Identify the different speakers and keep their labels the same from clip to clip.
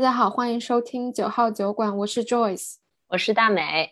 Speaker 1: 家好，欢迎收听九号酒馆，我是 Joyce，
Speaker 2: 我是大美。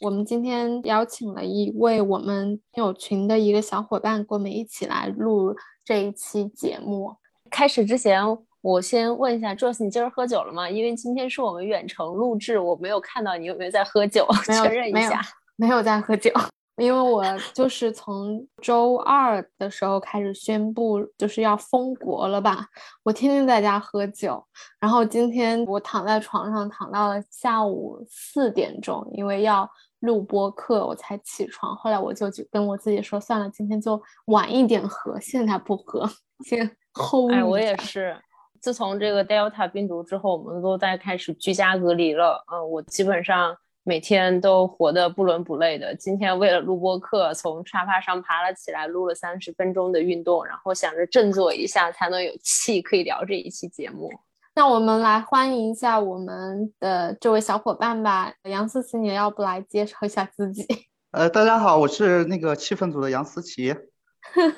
Speaker 1: 我们今天邀请了一位我们听友群的一个小伙伴，跟我们一起来录这一期节目。
Speaker 2: 开始之前，我先问一下 Joyce，你今儿喝酒了吗？因为今天是我们远程录制，我没有看到你有没有在喝酒，确认一下。
Speaker 1: 没有在喝酒。因为我就是从周二的时候开始宣布就是要封国了吧，我天天在家喝酒，然后今天我躺在床上躺到了下午四点钟，因为要录播课我才起床，后来我就跟我自己说算了，今天就晚一点喝，现在不喝，先 hold
Speaker 2: 哎，我也是，自从这个 Delta 病毒之后，我们都在开始居家隔离了，嗯，我基本上。每天都活得不伦不类的。今天为了录播课，从沙发上爬了起来，录了三十分钟的运动，然后想着振作一下，才能有气可以聊这一期节目。
Speaker 1: 那我们来欢迎一下我们的这位小伙伴吧，杨思琪，你要不来介绍一下自己？
Speaker 3: 呃，大家好，我是那个气氛组的杨思琪。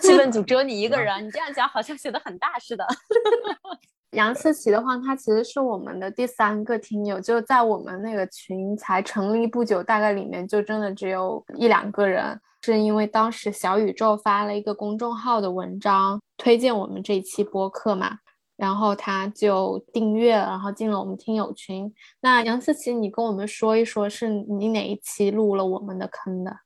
Speaker 2: 气氛组只有你一个人，你这样讲好像显得很大似的。
Speaker 1: 杨思琪的话，他其实是我们的第三个听友，就在我们那个群才成立不久，大概里面就真的只有一两个人，是因为当时小宇宙发了一个公众号的文章推荐我们这一期播客嘛，然后他就订阅，然后进了我们听友群。那杨思琪，你跟我们说一说，是你哪一期录了我们的坑的？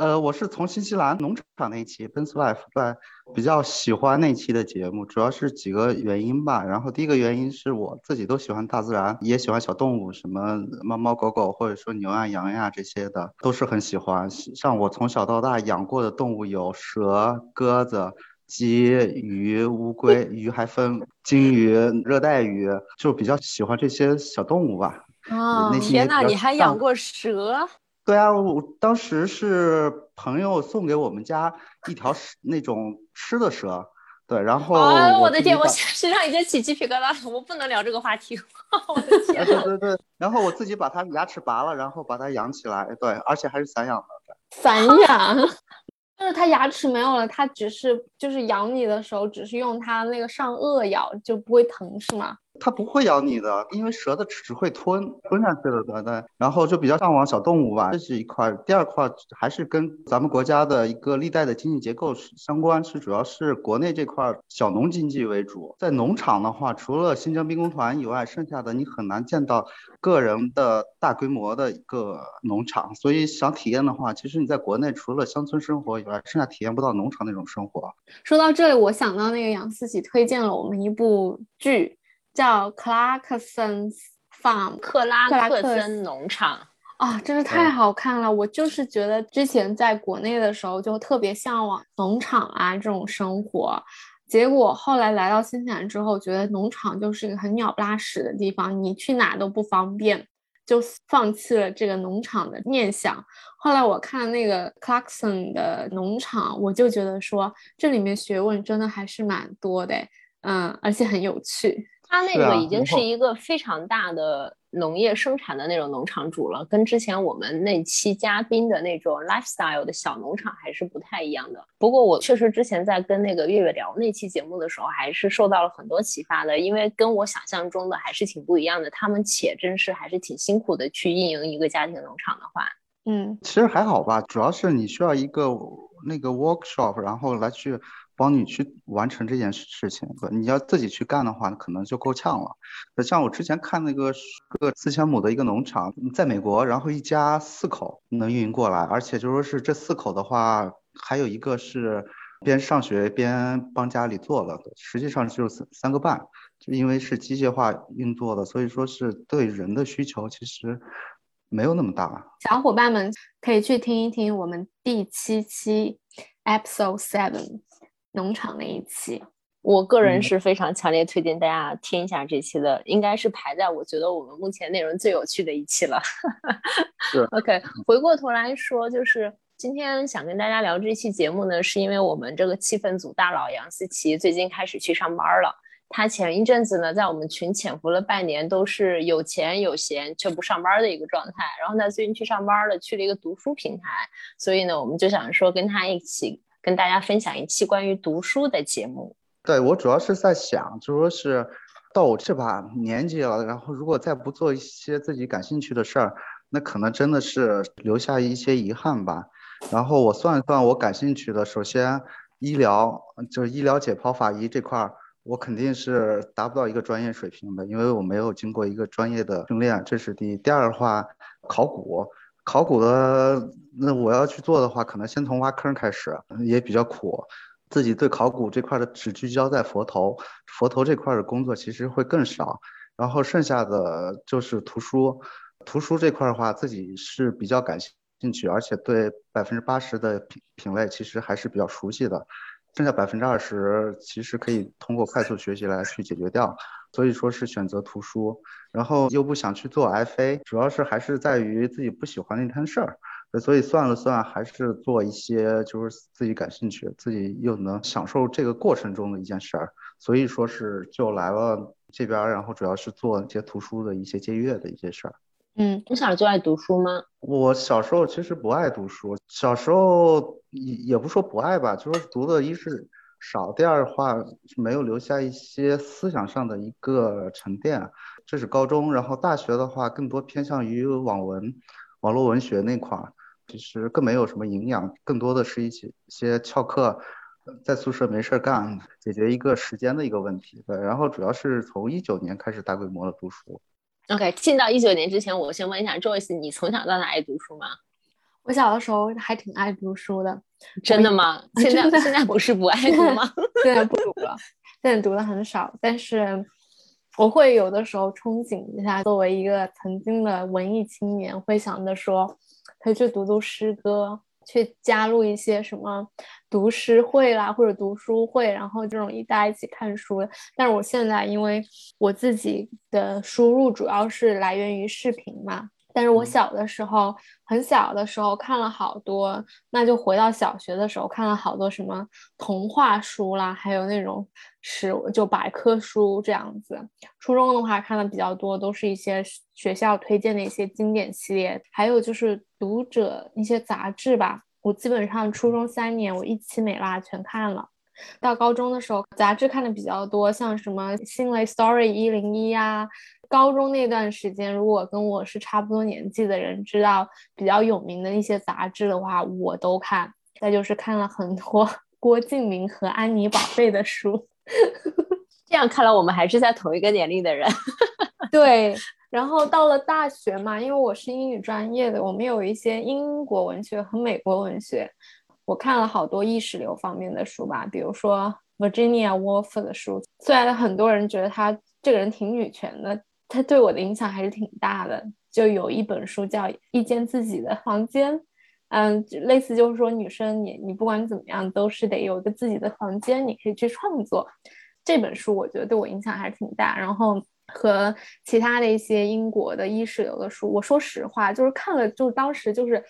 Speaker 3: 呃，我是从新西兰农场那一期《Ben Life》对，比较喜欢那期的节目，主要是几个原因吧。然后第一个原因是我自己都喜欢大自然，也喜欢小动物，什么猫猫狗狗，或者说牛啊羊呀这些的，都是很喜欢。像我从小到大养过的动物有蛇、鸽子、鸡、鱼、乌龟，鱼还分金鱼、热带鱼，就比较喜欢这些小动物吧。
Speaker 2: 啊，天哪，你还养过蛇？
Speaker 3: 对啊，我当时是朋友送给我们家一条那种吃的蛇，对，然后
Speaker 2: 我的天，我身上已经起鸡皮疙瘩了，我不能聊这个话题，我的 天，
Speaker 3: 对对对，然后我自己把它牙齿拔了，然后把它养起来，对，而且还是散养的，
Speaker 1: 散养，就是它牙齿没有了，它只是就是咬你的时候，只是用它那个上颚咬，就不会疼是吗？
Speaker 3: 它不会咬你的，因为蛇的只会吞吞下去的，对对。然后就比较向往小动物吧，这是一块。第二块还是跟咱们国家的一个历代的经济结构相关，是主要是国内这块小农经济为主。在农场的话，除了新疆兵工团以外，剩下的你很难见到个人的大规模的一个农场。所以想体验的话，其实你在国内除了乡村生活以外，剩下体验不到农场那种生活。
Speaker 1: 说到这里，我想到那个杨思琪推荐了我们一部剧。叫克拉克森 farm，
Speaker 2: 克拉克森农场
Speaker 1: 啊，真是太好看了！我就是觉得之前在国内的时候就特别向往农场啊这种生活，结果后来来到新西兰之后，觉得农场就是一个很鸟不拉屎的地方，你去哪都不方便，就放弃了这个农场的念想。后来我看那个 Clarkson 的农场，我就觉得说这里面学问真的还是蛮多的，嗯，而且很有趣。
Speaker 2: 他那个已经是一个非常大的农业生产的那种农场主了，跟之前我们那期嘉宾的那种 lifestyle 的小农场还是不太一样的。不过我确实之前在跟那个月月聊那期节目的时候，还是受到了很多启发的，因为跟我想象中的还是挺不一样的。他们且真是还是挺辛苦的去运营一个家庭农场的话，
Speaker 1: 嗯，
Speaker 3: 其实还好吧，主要是你需要一个那个 workshop，然后来去。帮你去完成这件事事情，你要自己去干的话，可能就够呛了。像我之前看那个个四千亩的一个农场，在美国，然后一家四口能运营过来，而且就说是这四口的话，还有一个是边上学边帮家里做了，实际上就是三三个半，就因为是机械化运作的，所以说是对人的需求其实没有那么大。
Speaker 1: 小伙伴们可以去听一听我们第七期 episode seven。农场那一期，
Speaker 2: 我个人是非常强烈推荐大家听一下这期的，应该是排在我觉得我们目前内容最有趣的一期了。
Speaker 3: 是
Speaker 2: OK，回过头来说，就是今天想跟大家聊这期节目呢，是因为我们这个气氛组大佬杨思琪最近开始去上班了。他前一阵子呢，在我们群潜伏了半年，都是有钱有闲却不上班的一个状态。然后他最近去上班了，去了一个读书平台，所以呢，我们就想说跟他一起。跟大家分享一期关于读书的节目。
Speaker 3: 对我主要是在想，就说是，到我这把年纪了，然后如果再不做一些自己感兴趣的事儿，那可能真的是留下一些遗憾吧。然后我算一算，我感兴趣的，首先医疗就是医疗解剖法医这块儿，我肯定是达不到一个专业水平的，因为我没有经过一个专业的训练，这是第一。第二的话，考古，考古的那我要去做的话，可能先从挖坑开始，也比较苦。自己对考古这块的只聚焦在佛头，佛头这块的工作其实会更少。然后剩下的就是图书，图书这块的话，自己是比较感兴。趣，而且对百分之八十的品品类其实还是比较熟悉的，剩下百分之二十其实可以通过快速学习来去解决掉，所以说是选择图书，然后又不想去做 FA，主要是还是在于自己不喜欢那摊事儿，所以算了算还是做一些就是自己感兴趣，自己又能享受这个过程中的一件事儿，所以说是就来了这边，然后主要是做一些图书的一些借阅的一些事儿。
Speaker 2: 嗯，从小时候就爱读书吗？
Speaker 3: 我小时候其实不爱读书，小时候也也不说不爱吧，就是读的一是少，第二的话没有留下一些思想上的一个沉淀。这是高中，然后大学的话更多偏向于网文、网络文学那块儿，其实更没有什么营养，更多的是一些一些翘课，在宿舍没事儿干，解决一个时间的一个问题。对，然后主要是从一九年开始大规模的读书。
Speaker 2: OK，进到一九年之前，我先问一下 Joyce，你从小到大爱读书吗？
Speaker 1: 我小的时候还挺爱读书的，
Speaker 2: 真的吗？现在现在不是不爱读吗？
Speaker 1: 现在不读了，现在读的很少。但是我会有的时候憧憬一下，作为一个曾经的文艺青年，会想着说，可以去读读诗歌。去加入一些什么读诗会啦，或者读书会，然后这种一大家一起看书。但是我现在因为我自己的输入主要是来源于视频嘛。但是我小的时候，很小的时候看了好多，那就回到小学的时候看了好多什么童话书啦，还有那种史就百科书这样子。初中的话看的比较多，都是一些学校推荐的一些经典系列，还有就是读者一些杂志吧。我基本上初中三年，我一期没落全看了。到高中的时候，杂志看的比较多，像什么《新蕾 Story》一零一呀。高中那段时间，如果跟我是差不多年纪的人知道比较有名的一些杂志的话，我都看。再就是看了很多 郭敬明和安妮宝贝的书。
Speaker 2: 这样看来，我们还是在同一个年龄的人。
Speaker 1: 对。然后到了大学嘛，因为我是英语专业的，我们有一些英国文学和美国文学。我看了好多意识流方面的书吧，比如说 Virginia Woolf 的书。虽然很多人觉得她这个人挺女权的。他对我的影响还是挺大的，就有一本书叫《一间自己的房间》，嗯，类似就是说女生你你不管怎么样都是得有个自己的房间，你可以去创作。这本书我觉得对我影响还是挺大。然后和其他的一些英国的意识流的书，我说实话就是看了，就当时就是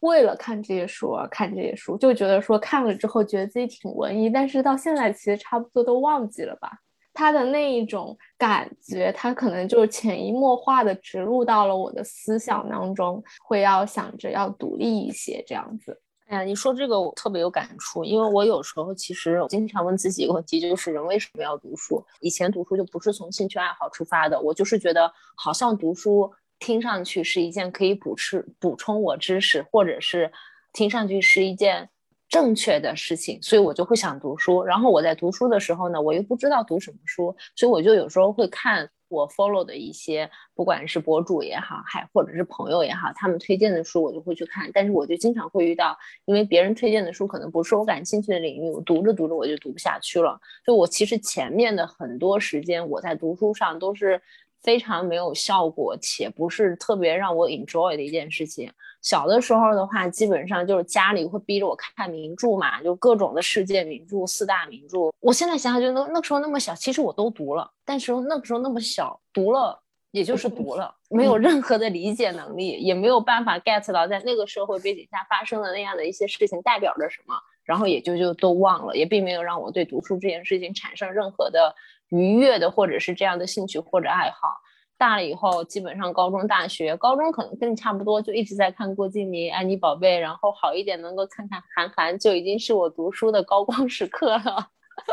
Speaker 1: 为了看这些书而看这些书，就觉得说看了之后觉得自己挺文艺，但是到现在其实差不多都忘记了吧。他的那一种感觉，他可能就潜移默化的植入到了我的思想当中，会要想着要独立一些这样子。
Speaker 2: 哎呀，你说这个我特别有感触，因为我有时候其实经常问自己一个问题，就是人为什么要读书？以前读书就不是从兴趣爱好出发的，我就是觉得好像读书听上去是一件可以补吃补充我知识，或者是听上去是一件。正确的事情，所以我就会想读书。然后我在读书的时候呢，我又不知道读什么书，所以我就有时候会看我 follow 的一些，不管是博主也好，还或者是朋友也好，他们推荐的书，我就会去看。但是我就经常会遇到，因为别人推荐的书可能不是我感兴趣的领域，我读着读着我就读不下去了。就我其实前面的很多时间，我在读书上都是非常没有效果，且不是特别让我 enjoy 的一件事情。小的时候的话，基本上就是家里会逼着我看名著嘛，就各种的世界名著、四大名著。我现在想想，就那那时候那么小，其实我都读了，但是那个时候那么小，读了也就是读了，没有任何的理解能力，也没有办法 get 到在那个社会背景下发生的那样的一些事情代表着什么，然后也就就都忘了，也并没有让我对读书这件事情产生任何的愉悦的或者是这样的兴趣或者爱好。大了以后，基本上高中、大学，高中可能跟你差不多，就一直在看郭敬明、安妮宝贝，然后好一点能够看看韩寒，就已经是我读书的高光时刻了。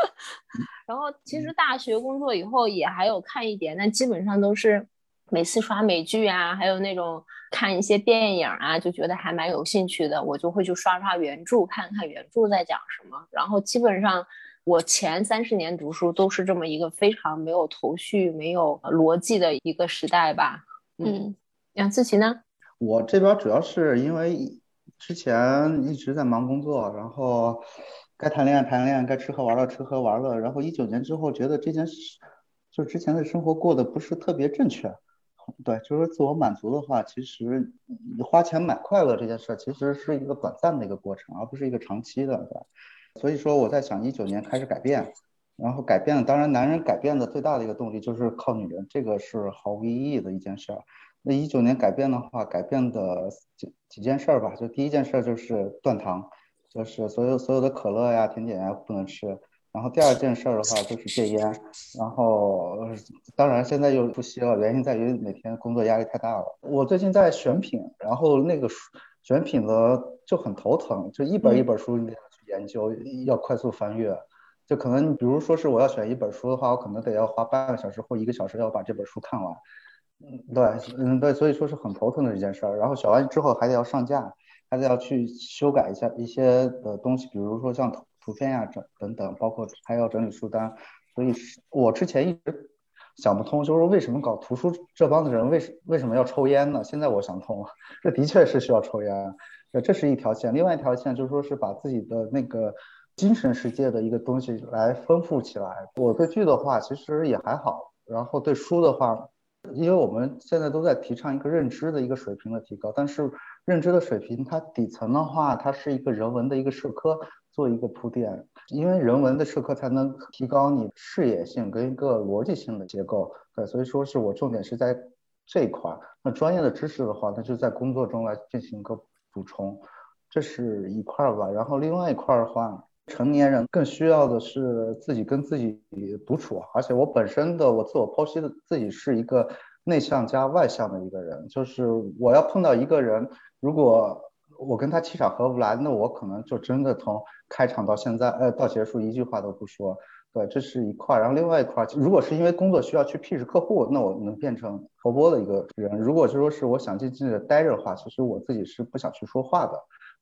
Speaker 2: 然后其实大学工作以后也还有看一点，但基本上都是每次刷美剧啊，还有那种看一些电影啊，就觉得还蛮有兴趣的，我就会去刷刷原著，看看原著在讲什么。然后基本上我前三十年读书都是这么一个非常没有头绪、没有逻辑的一个时代吧。嗯，杨思琪呢？
Speaker 3: 我这边主要是因为之前一直在忙工作，然后。该谈恋爱谈恋爱，该吃喝玩乐吃喝玩乐。然后一九年之后，觉得这件事，就之前的生活过得不是特别正确。对，就是自我满足的话，其实花钱买快乐这件事，其实是一个短暂的一个过程，而不是一个长期的。对，所以说我在想，一九年开始改变，然后改变。当然，男人改变的最大的一个动力就是靠女人，这个是毫无意义的一件事儿。那一九年改变的话，改变的几几件事儿吧，就第一件事就是断糖。就是所有所有的可乐呀、甜点呀不能吃，然后第二件事儿的话就是戒烟，然后当然现在又不吸了，原因在于每天工作压力太大了。我最近在选品，然后那个选品的就很头疼，就一本一本书去研究，要快速翻阅，就可能比如说是我要选一本书的话，我可能得要花半个小时或一个小时要把这本书看完。嗯，对，嗯对，所以说是很头疼的一件事儿。然后选完之后还得要上架。还得要去修改一下一些的东西，比如说像图片呀、整等等，包括还要整理书单。所以，我之前一直想不通，就是为什么搞图书这帮的人为什为什么要抽烟呢？现在我想通了，这的确是需要抽烟，呃，这是一条线。另外一条线就是说是把自己的那个精神世界的一个东西来丰富起来。我对剧的话其实也还好，然后对书的话，因为我们现在都在提倡一个认知的一个水平的提高，但是。认知的水平，它底层的话，它是一个人文的一个社科做一个铺垫，因为人文的社科才能提高你视野性跟一个逻辑性的结构。对，所以说是我重点是在这一块。那专业的知识的话，那就在工作中来进行一个补充，这是一块儿吧。然后另外一块儿的话，成年人更需要的是自己跟自己独处，而且我本身的我自我剖析的自己是一个内向加外向的一个人，就是我要碰到一个人。如果我跟他气场合不来，那我可能就真的从开场到现在，呃，到结束一句话都不说。对，这是一块。然后另外一块，如果是因为工作需要去 pitch 客户，那我能变成活泼的一个人。如果就说是我想静静的待着的话，其实我自己是不想去说话的。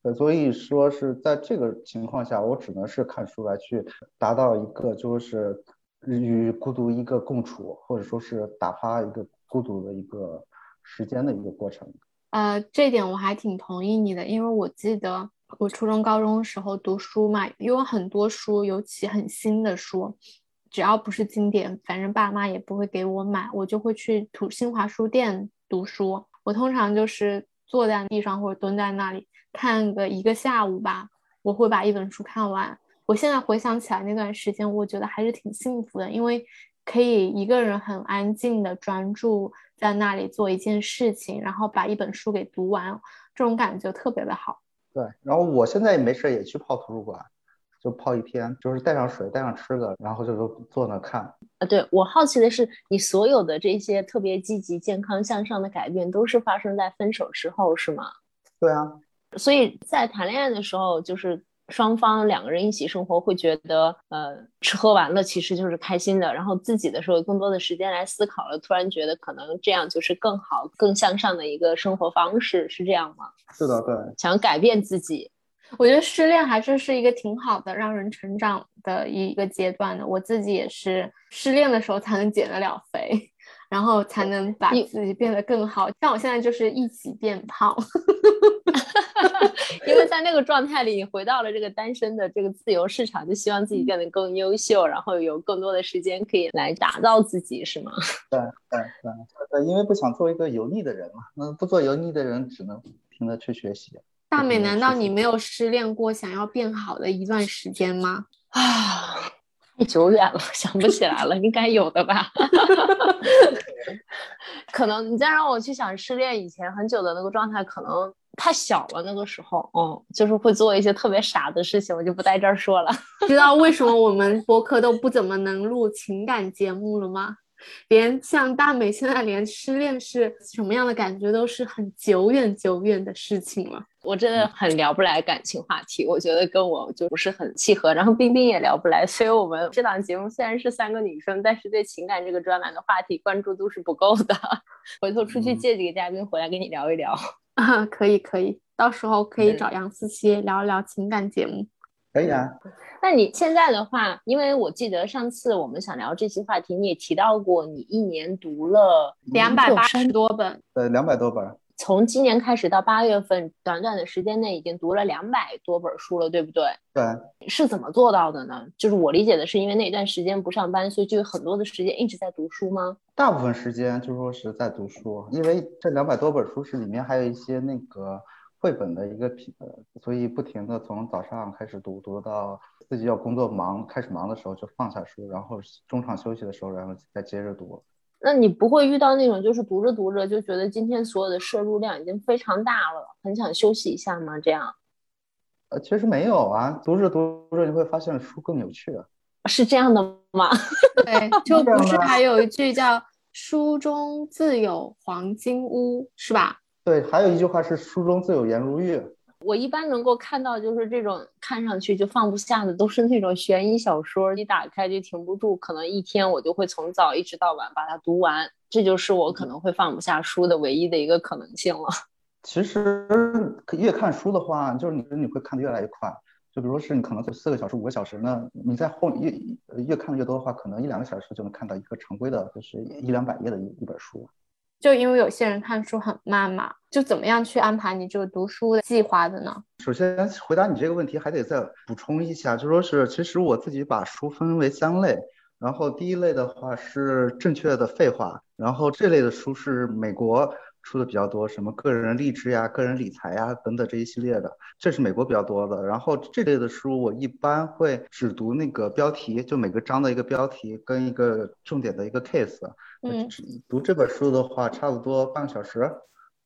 Speaker 3: 呃，所以说是在这个情况下，我只能是看书来去达到一个就是与孤独一个共处，或者说是打发一个孤独的一个时间的一个过程。
Speaker 1: 呃，这点我还挺同意你的，因为我记得我初中、高中时候读书嘛，有很多书，尤其很新的书，只要不是经典，反正爸妈也不会给我买，我就会去图新华书店读书。我通常就是坐在地上或者蹲在那里看个一个下午吧，我会把一本书看完。我现在回想起来那段时间，我觉得还是挺幸福的，因为可以一个人很安静的专注。在那里做一件事情，然后把一本书给读完，这种感觉特别的好。
Speaker 3: 对，然后我现在也没事也去泡图书馆，就泡一天，就是带上水，带上吃的，然后就坐那看。
Speaker 2: 啊，对我好奇的是，你所有的这些特别积极、健康、向上的改变，都是发生在分手之后，是吗？
Speaker 3: 对啊，
Speaker 2: 所以在谈恋爱的时候，就是。双方两个人一起生活，会觉得呃吃喝玩乐其实就是开心的，然后自己的时候更多的时间来思考了，突然觉得可能这样就是更好、更向上的一个生活方式，是这样吗？
Speaker 3: 是的，对，
Speaker 2: 想改变自己，
Speaker 1: 我觉得失恋还是是一个挺好的让人成长的一个阶段的。我自己也是失恋的时候才能减得了肥。然后才能把自己变得更好，像我现在就是一起变胖，
Speaker 2: 因为在那个状态里，你回到了这个单身的这个自由市场，就希望自己变得更优秀，然后有更多的时间可以来打造自己，是吗？
Speaker 3: 对对对呃，因为不想做一个油腻的人嘛，那不做油腻的人，只能不停的去学习。
Speaker 1: 大美，难道你没有失恋过想要变好的一段时间吗？
Speaker 2: 啊。太久远了，想不起来了，应该有的吧？可能你再让我去想失恋以前很久的那个状态，可能太小了。那个时候，哦，就是会做一些特别傻的事情，我就不在这儿说了。
Speaker 1: 知道为什么我们播客都不怎么能录情感节目了吗？连像大美现在连失恋是什么样的感觉都是很久远久远的事情了。
Speaker 2: 我真的很聊不来感情话题，我觉得跟我就不是很契合。然后冰冰也聊不来，所以我们这档节目虽然是三个女生，但是对情感这个专栏的话题关注度是不够的。回头出去借几个嘉宾回来跟你聊一聊
Speaker 1: 啊，可以可以，到时候可以找杨思琪聊一聊情感节目。
Speaker 3: 可以啊。
Speaker 2: 那你现在的话，因为我记得上次我们想聊这期话题，你也提到过，你一年读了
Speaker 1: 两百八十多本，
Speaker 3: 对，两百多本。
Speaker 2: 从今年开始到八月份，短短的时间内已经读了两百多本书了，对不对？
Speaker 3: 对。
Speaker 2: 是怎么做到的呢？就是我理解的是，因为那段时间不上班，所以就有很多的时间一直在读书吗？
Speaker 3: 大部分时间就说是在读书，因为这两百多本书是里面还有一些那个。绘本的一个品，所以不停的从早上开始读，读到自己要工作忙开始忙的时候就放下书，然后中场休息的时候，然后再接着读。
Speaker 2: 那你不会遇到那种就是读着读着就觉得今天所有的摄入量已经非常大了，很想休息一下吗？这样？
Speaker 3: 呃，其实没有啊，读着读着你会发现书更有趣了。
Speaker 2: 是这样的吗？
Speaker 1: 对，就不是还有一句叫“书中自有黄金屋”，是吧？
Speaker 3: 对，还有一句话是“书中自有颜如玉”。
Speaker 2: 我一般能够看到，就是这种看上去就放不下的，都是那种悬疑小说，一打开就停不住，可能一天我就会从早一直到晚把它读完。这就是我可能会放不下书的唯一的一个可能性了。
Speaker 3: 其实越看书的话，就是你你会看得越来越快。就比如说是你可能就四个小时、五个小时呢，你在后越越看的越多的话，可能一两个小时就能看到一个常规的，就是一两百页的一一本书。
Speaker 1: 就因为有些人看书很慢嘛，就怎么样去安排你这个读书的计划的呢？
Speaker 3: 首先回答你这个问题，还得再补充一下，就说是其实我自己把书分为三类，然后第一类的话是正确的废话，然后这类的书是美国。出的比较多，什么个人励志呀、个人理财呀等等这一系列的，这是美国比较多的。然后这类的书，我一般会只读那个标题，就每个章的一个标题跟一个重点的一个 case。
Speaker 1: 嗯，
Speaker 3: 读这本书的话，差不多半个小时，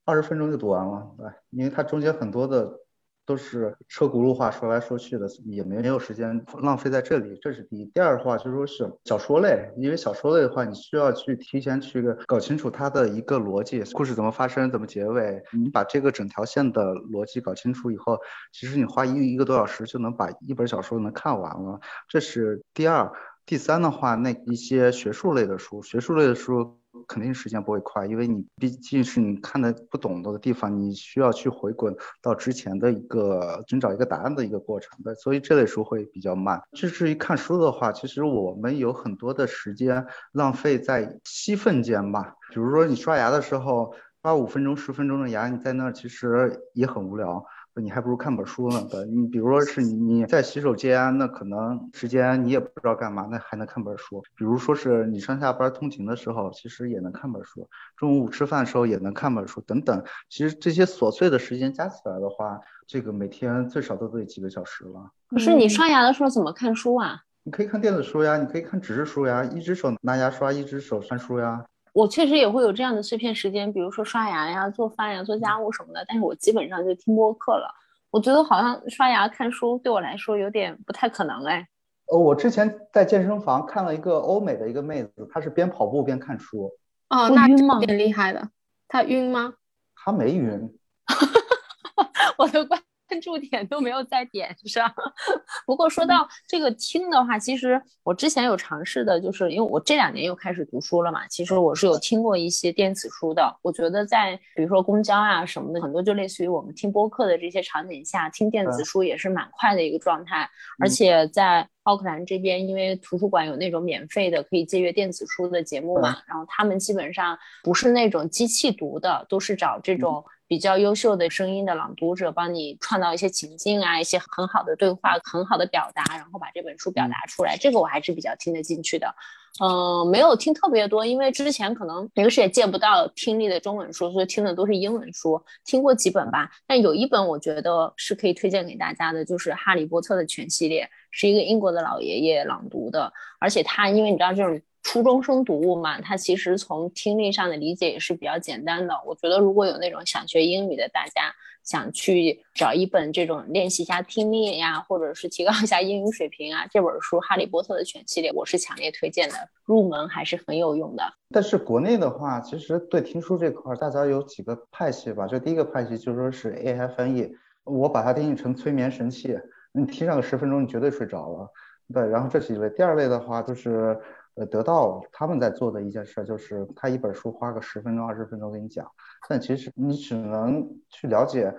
Speaker 3: 二十分钟就读完了。对，因为它中间很多的。都是车轱辘话说来说去的，也没没有时间浪费在这里。这是第一。第二的话就是说是小说类，因为小说类的话，你需要去提前去搞清楚它的一个逻辑，故事怎么发生，怎么结尾。你把这个整条线的逻辑搞清楚以后，其实你花一一个多小时就能把一本小说能看完了。这是第二。第三的话，那一些学术类的书，学术类的书。肯定时间不会快，因为你毕竟是你看的不懂的地方，你需要去回滚到之前的一个寻找一个答案的一个过程的，所以这类书会比较慢。至于看书的话，其实我们有很多的时间浪费在吸粪间吧，比如说你刷牙的时候刷五分钟、十分钟的牙，你在那儿其实也很无聊。你还不如看本书呢。对，你比如说是你在洗手间，那可能时间你也不知道干嘛，那还能看本书。比如说是你上下班通勤的时候，其实也能看本书。中午吃饭的时候也能看本书，等等。其实这些琐碎的时间加起来的话，这个每天最少都得几个小时了。
Speaker 2: 可是你刷牙的时候怎么看书啊？
Speaker 3: 你可以看电子书呀，你可以看纸质书呀，一只手拿牙刷，一只手看书呀。
Speaker 2: 我确实也会有这样的碎片时间，比如说刷牙呀、做饭呀、做家务什么的。但是我基本上就听播客了。我觉得好像刷牙看书对我来说有点不太可能哎。
Speaker 3: 呃，我之前在健身房看了一个欧美的一个妹子，她是边跑步边看书。
Speaker 1: 哦，那晕吗？挺厉害的。她晕吗？
Speaker 3: 她没晕。
Speaker 2: 我的关。关 注点都没有在点上。不过说到这个听的话，其实我之前有尝试的，就是因为我这两年又开始读书了嘛。其实我是有听过一些电子书的。我觉得在比如说公交啊什么的，很多就类似于我们听播客的这些场景下，听电子书也是蛮快的一个状态。而且在奥克兰这边，因为图书馆有那种免费的可以借阅电子书的节目嘛，然后他们基本上不是那种机器读的，都是找这种。比较优秀的声音的朗读者，帮你创造一些情境啊，一些很好的对话，很好的表达，然后把这本书表达出来，这个我还是比较听得进去的。嗯，没有听特别多，因为之前可能平时也见不到听力的中文书，所以听的都是英文书，听过几本吧。但有一本我觉得是可以推荐给大家的，就是《哈利波特》的全系列，是一个英国的老爷爷朗读的，而且他因为你知道这种。初中生读物嘛，它其实从听力上的理解也是比较简单的。我觉得如果有那种想学英语的大家，想去找一本这种练习一下听力呀，或者是提高一下英语水平啊，这本书《哈利波特》的全系列我是强烈推荐的，入门还是很有用的。
Speaker 3: 但是国内的话，其实对听书这块，大家有几个派系吧？就第一个派系就说是 AI 翻译，我把它定义成催眠神器，你听上个十分钟，你绝对睡着了。对，然后这是一类。第二类的话就是。呃，得到他们在做的一件事就是，他一本书花个十分钟、二十分钟给你讲，但其实你只能去了解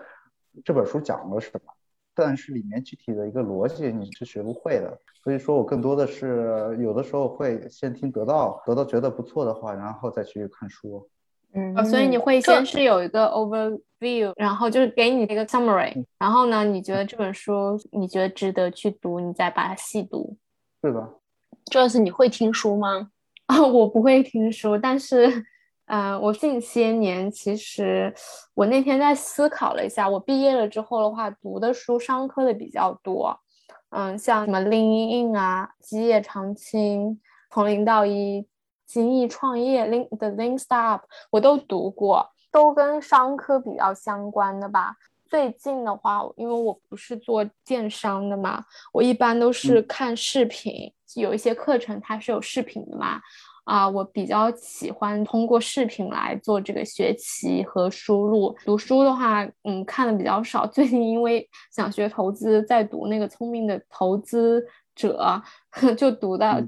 Speaker 3: 这本书讲了什么，但是里面具体的一个逻辑你是学不会的。所以说我更多的是有的时候会先听得到，得到觉得不错的话，然后再去看书。
Speaker 1: 嗯，所以你会先是有一个 overview，然后就是给你一个 summary，然后呢，你觉得这本书你觉得值得去读，你再把它细读。
Speaker 3: 是的。
Speaker 2: 这次你会听书吗？
Speaker 1: 啊，我不会听书，但是，嗯，我近些年其实，我那天在思考了一下，我毕业了之后的话，读的书商科的比较多，嗯，像什么 Lean In 啊、基业长青、从零到一、精益创业、Link 的 Lean Startup，我都读过，都跟商科比较相关的吧。最近的话，因为我不是做电商的嘛，我一般都是看视频。有一些课程它是有视频的嘛，啊，我比较喜欢通过视频来做这个学习和输入。读书的话，嗯，看的比较少。最近因为想学投资，在读那个《聪明的投资者》，就读到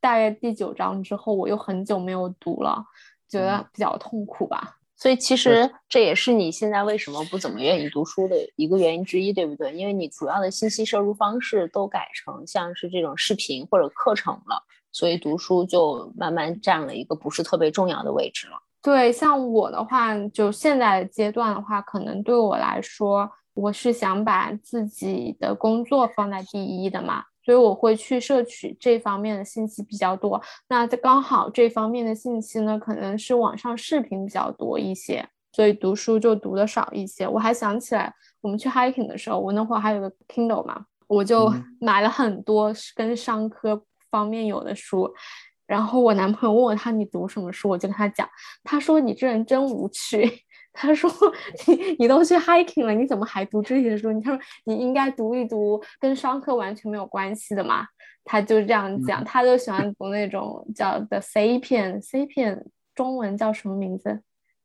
Speaker 1: 大概第九章之后，我又很久没有读了，觉得比较痛苦吧。
Speaker 2: 所以其实这也是你现在为什么不怎么愿意读书的一个原因之一，对不对？因为你主要的信息摄入方式都改成像是这种视频或者课程了，所以读书就慢慢占了一个不是特别重要的位置了。
Speaker 1: 对，像我的话，就现在阶段的话，可能对我来说，我是想把自己的工作放在第一的嘛。所以我会去摄取这方面的信息比较多，那这刚好这方面的信息呢，可能是网上视频比较多一些，所以读书就读的少一些。我还想起来，我们去 hiking 的时候，我那会儿还有个 Kindle 嘛，我就买了很多跟商科方面有的书。然后我男朋友问我他你读什么书，我就跟他讲，他说你这人真无趣。他说：“ 你你都去 hiking 了，你怎么还读这些书？你他说你应该读一读跟商科完全没有关系的嘛。”他就这样讲，他就喜欢读那种叫《The Sapien》，Sapien 中文叫什么名字？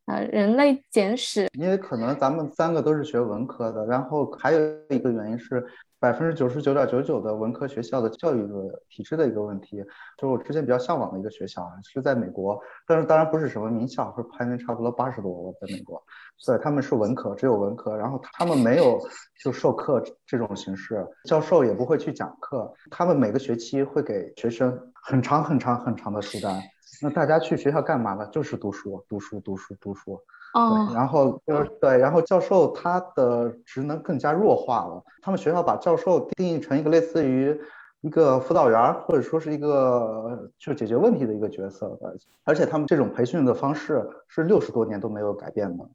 Speaker 1: 呃，《人类简史》。
Speaker 3: 因为可能咱们三个都是学文科的，然后还有一个原因是。百分之九十九点九九的文科学校的教育的体制的一个问题，就是我之前比较向往的一个学校啊，是在美国，但是当然不是什么名校，是排名差不多八十多，在美国，对，他们是文科，只有文科，然后他们没有就授课这种形式，教授也不会去讲课，他们每个学期会给学生很长很长很长的书单，那大家去学校干嘛呢？就是读书，读书，读书，读书。
Speaker 1: 哦，
Speaker 3: 然后就是对，然后教授他的职能更加弱化了。他们学校把教授定义成一个类似于一个辅导员，或者说是一个就解决问题的一个角色。而且他们这种培训的方式是六十多年都没有改变的。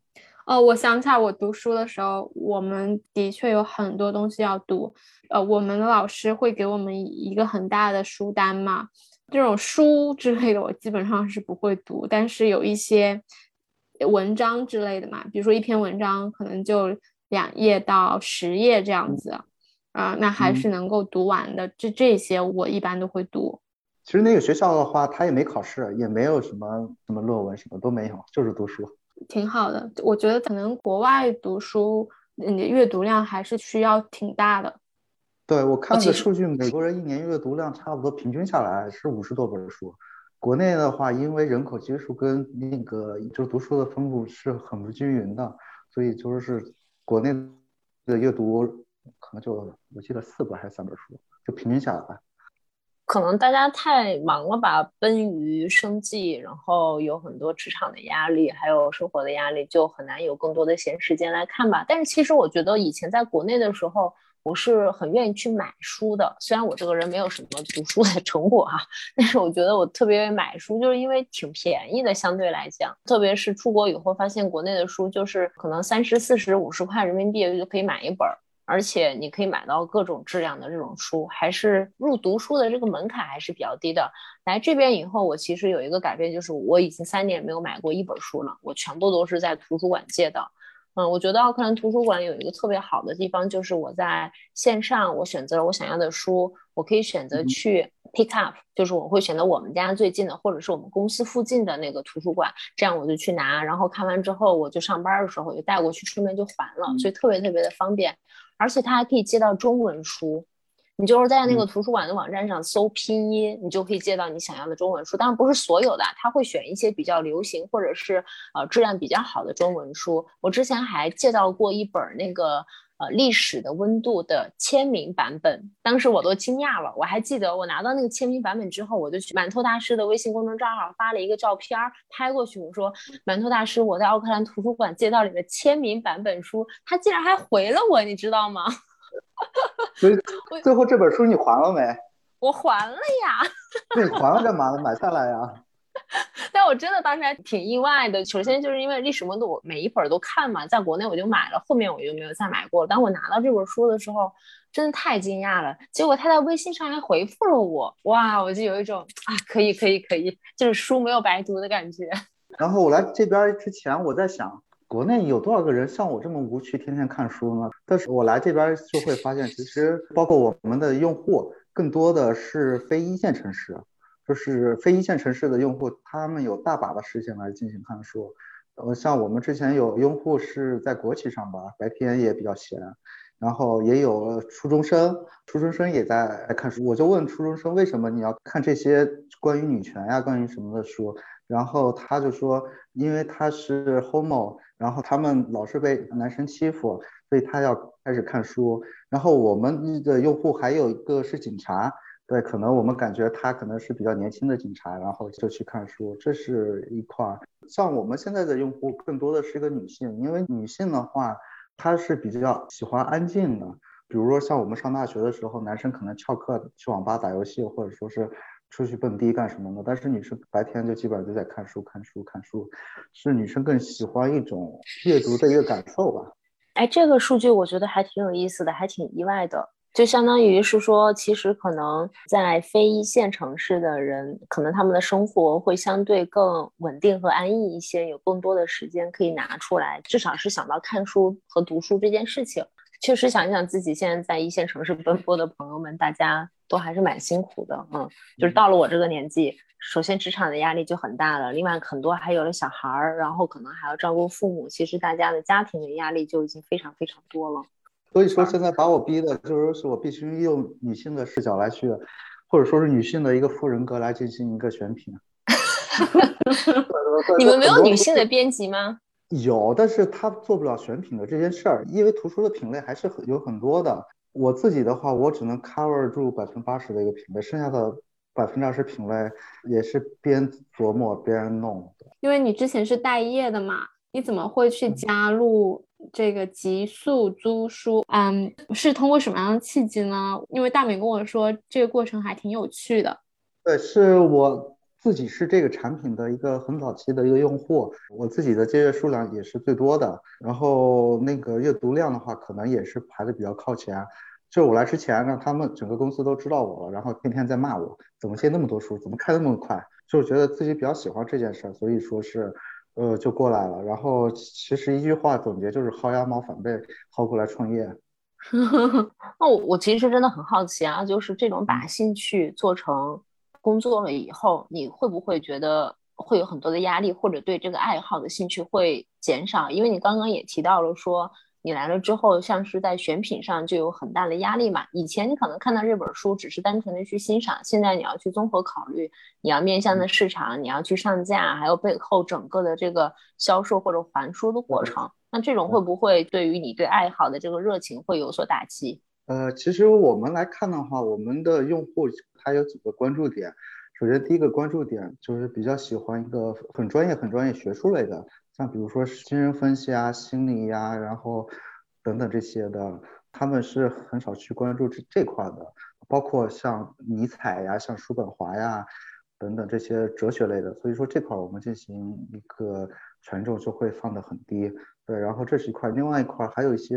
Speaker 1: 哦，我想起来，我读书的时候，我们的确有很多东西要读。呃，我们的老师会给我们一个很大的书单嘛，这种书之类的我基本上是不会读，但是有一些。文章之类的嘛，比如说一篇文章可能就两页到十页这样子，啊，那还是能够读完的。这这些我一般都会读。
Speaker 3: 其实那个学校的话，他也没考试，也没有什么什么论文，什么都没有，就是读书，
Speaker 1: 挺好的。我觉得可能国外读书，你的阅读量还是需要挺大的。
Speaker 3: 对我看的数据，美国人一年阅读量差不多平均下来是五十多本书。国内的话，因为人口基数跟那个就读书的分布是很不均匀的，所以就是国内的阅读可能就我记得四本还是三本书，就平均下来。
Speaker 2: 可能大家太忙了吧，奔于生计，然后有很多职场的压力，还有生活的压力，就很难有更多的闲时间来看吧。但是其实我觉得以前在国内的时候。我是很愿意去买书的，虽然我这个人没有什么读书的成果哈，但是我觉得我特别愿意买书，就是因为挺便宜的，相对来讲，特别是出国以后发现国内的书就是可能三十四十五十块人民币就可以买一本，而且你可以买到各种质量的这种书，还是入读书的这个门槛还是比较低的。来这边以后，我其实有一个改变，就是我已经三年没有买过一本书了，我全部都是在图书馆借的。嗯，我觉得奥克兰图书馆有一个特别好的地方，就是我在线上，我选择了我想要的书，我可以选择去 pick up，就是我会选择我们家最近的，或者是我们公司附近的那个图书馆，这样我就去拿，然后看完之后，我就上班的时候就带过去，顺便就还了，所以特别特别的方便，而且它还可以借到中文书。你就是在那个图书馆的网站上搜拼音，你就可以借到你想要的中文书。当然不是所有的，他会选一些比较流行或者是呃质量比较好的中文书。我之前还借到过一本那个呃历史的温度的签名版本，当时我都惊讶了。我还记得我拿到那个签名版本之后，我就去馒头大师的微信公众账号发了一个照片拍过去，我说馒头大师，我在奥克兰图书馆借到你的签名版本书，他竟然还回了我，你知道吗？
Speaker 3: 所以最后这本书你还了没？
Speaker 2: 我还了呀。
Speaker 3: 那你还了干嘛呢？买下来呀。
Speaker 2: 但我真的当时还挺意外的。首先就是因为历史温度，我每一本都看嘛，在国内我就买了，后面我就没有再买过。当我拿到这本书的时候，真的太惊讶了。结果他在微信上还回复了我，哇，我就有一种啊，可以可以可以，就是书没有白读的感觉。
Speaker 3: 然后我来这边之前，我在想。国内有多少个人像我这么无趣，天天看书呢？但是我来这边就会发现，其实包括我们的用户，更多的是非一线城市，就是非一线城市的用户，他们有大把的时间来进行看书。呃，像我们之前有用户是在国企上班，白天也比较闲，然后也有初中生，初中生也在看书。我就问初中生，为什么你要看这些关于女权呀、关于什么的书？然后他就说，因为他是 homo，然后他们老是被男生欺负，所以他要开始看书。然后我们的用户还有一个是警察，对，可能我们感觉他可能是比较年轻的警察，然后就去看书，这是一块。像我们现在的用户更多的是一个女性，因为女性的话，她是比较喜欢安静的。比如说像我们上大学的时候，男生可能翘课去网吧打游戏，或者说是。出去蹦迪干什么的？但是女生白天就基本上就在看书、看书、看书，是女生更喜欢一种阅读的一个感受吧？
Speaker 2: 哎，这个数据我觉得还挺有意思的，还挺意外的。就相当于是说，其实可能在非一线城市的人，可能他们的生活会相对更稳定和安逸一些，有更多的时间可以拿出来，至少是想到看书和读书这件事情。确实想一想自己现在在一线城市奔波的朋友们，大家。都还是蛮辛苦的，嗯，就是到了我这个年纪，首先职场的压力就很大了，另外很多还有了小孩儿，然后可能还要照顾父母，其实大家的家庭的压力就已经非常非常多了。
Speaker 3: 所以说现在把我逼的，就是说是我必须用女性的视角来去，或者说是女性的一个副人格来进行一个选品。
Speaker 2: 你们没有女性的编辑吗？
Speaker 3: 有，但是他做不了选品的这件事儿，因为图书的品类还是很有很多的。我自己的话，我只能 cover 住百分之八十的一个品类，剩下的百分之二十品类也是边琢磨边弄的。
Speaker 1: 因为你之前是待业的嘛，你怎么会去加入这个极速租书？嗯，是通过什么样的契机呢？因为大美跟我说这个过程还挺有趣的。
Speaker 3: 对，是我。自己是这个产品的一个很早期的一个用户，我自己的借阅数量也是最多的，然后那个阅读量的话，可能也是排的比较靠前。就我来之前，让他们整个公司都知道我了，然后天天在骂我，怎么借那么多书，怎么开那么快，就是觉得自己比较喜欢这件事儿，所以说是，呃，就过来了。然后其实一句话总结就是薅羊毛反被薅过来创业。
Speaker 2: 那我我其实真的很好奇啊，就是这种把兴趣做成。工作了以后，你会不会觉得会有很多的压力，或者对这个爱好的兴趣会减少？因为你刚刚也提到了说，你来了之后，像是在选品上就有很大的压力嘛。以前你可能看到这本书只是单纯的去欣赏，现在你要去综合考虑，你要面向的市场，你要去上架，还有背后整个的这个销售或者还书的过程。那这种会不会对于你对爱好的这个热情会有所打击？
Speaker 3: 呃，其实我们来看的话，我们的用户他有几个关注点。首先，第一个关注点就是比较喜欢一个很专业、很专业学术类的，像比如说精神分析啊、心理呀，然后等等这些的，他们是很少去关注这这块的。包括像尼采呀、像叔本华呀等等这些哲学类的，所以说这块我们进行一个权重就会放得很低。对，然后这是一块，另外一块还有一些。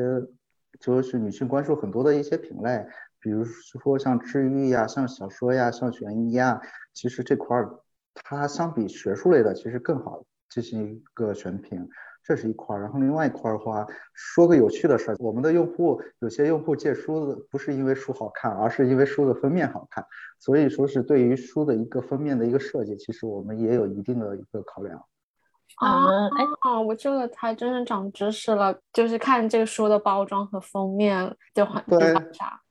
Speaker 3: 就是女性关注很多的一些品类，比如说像治愈呀、像小说呀、像悬疑呀，其实这块儿它相比学术类的其实更好进行一个选品。这是一块儿。然后另外一块儿的话，说个有趣的事儿，我们的用户有些用户借书的不是因为书好看，而是因为书的封面好看。所以说是对于书的一个封面的一个设计，其实我们也有一定的一个考量。
Speaker 1: 啊，哎啊，我这个才真是长知识了，就是看这个书的包装和封面就很
Speaker 3: 对
Speaker 1: 啥。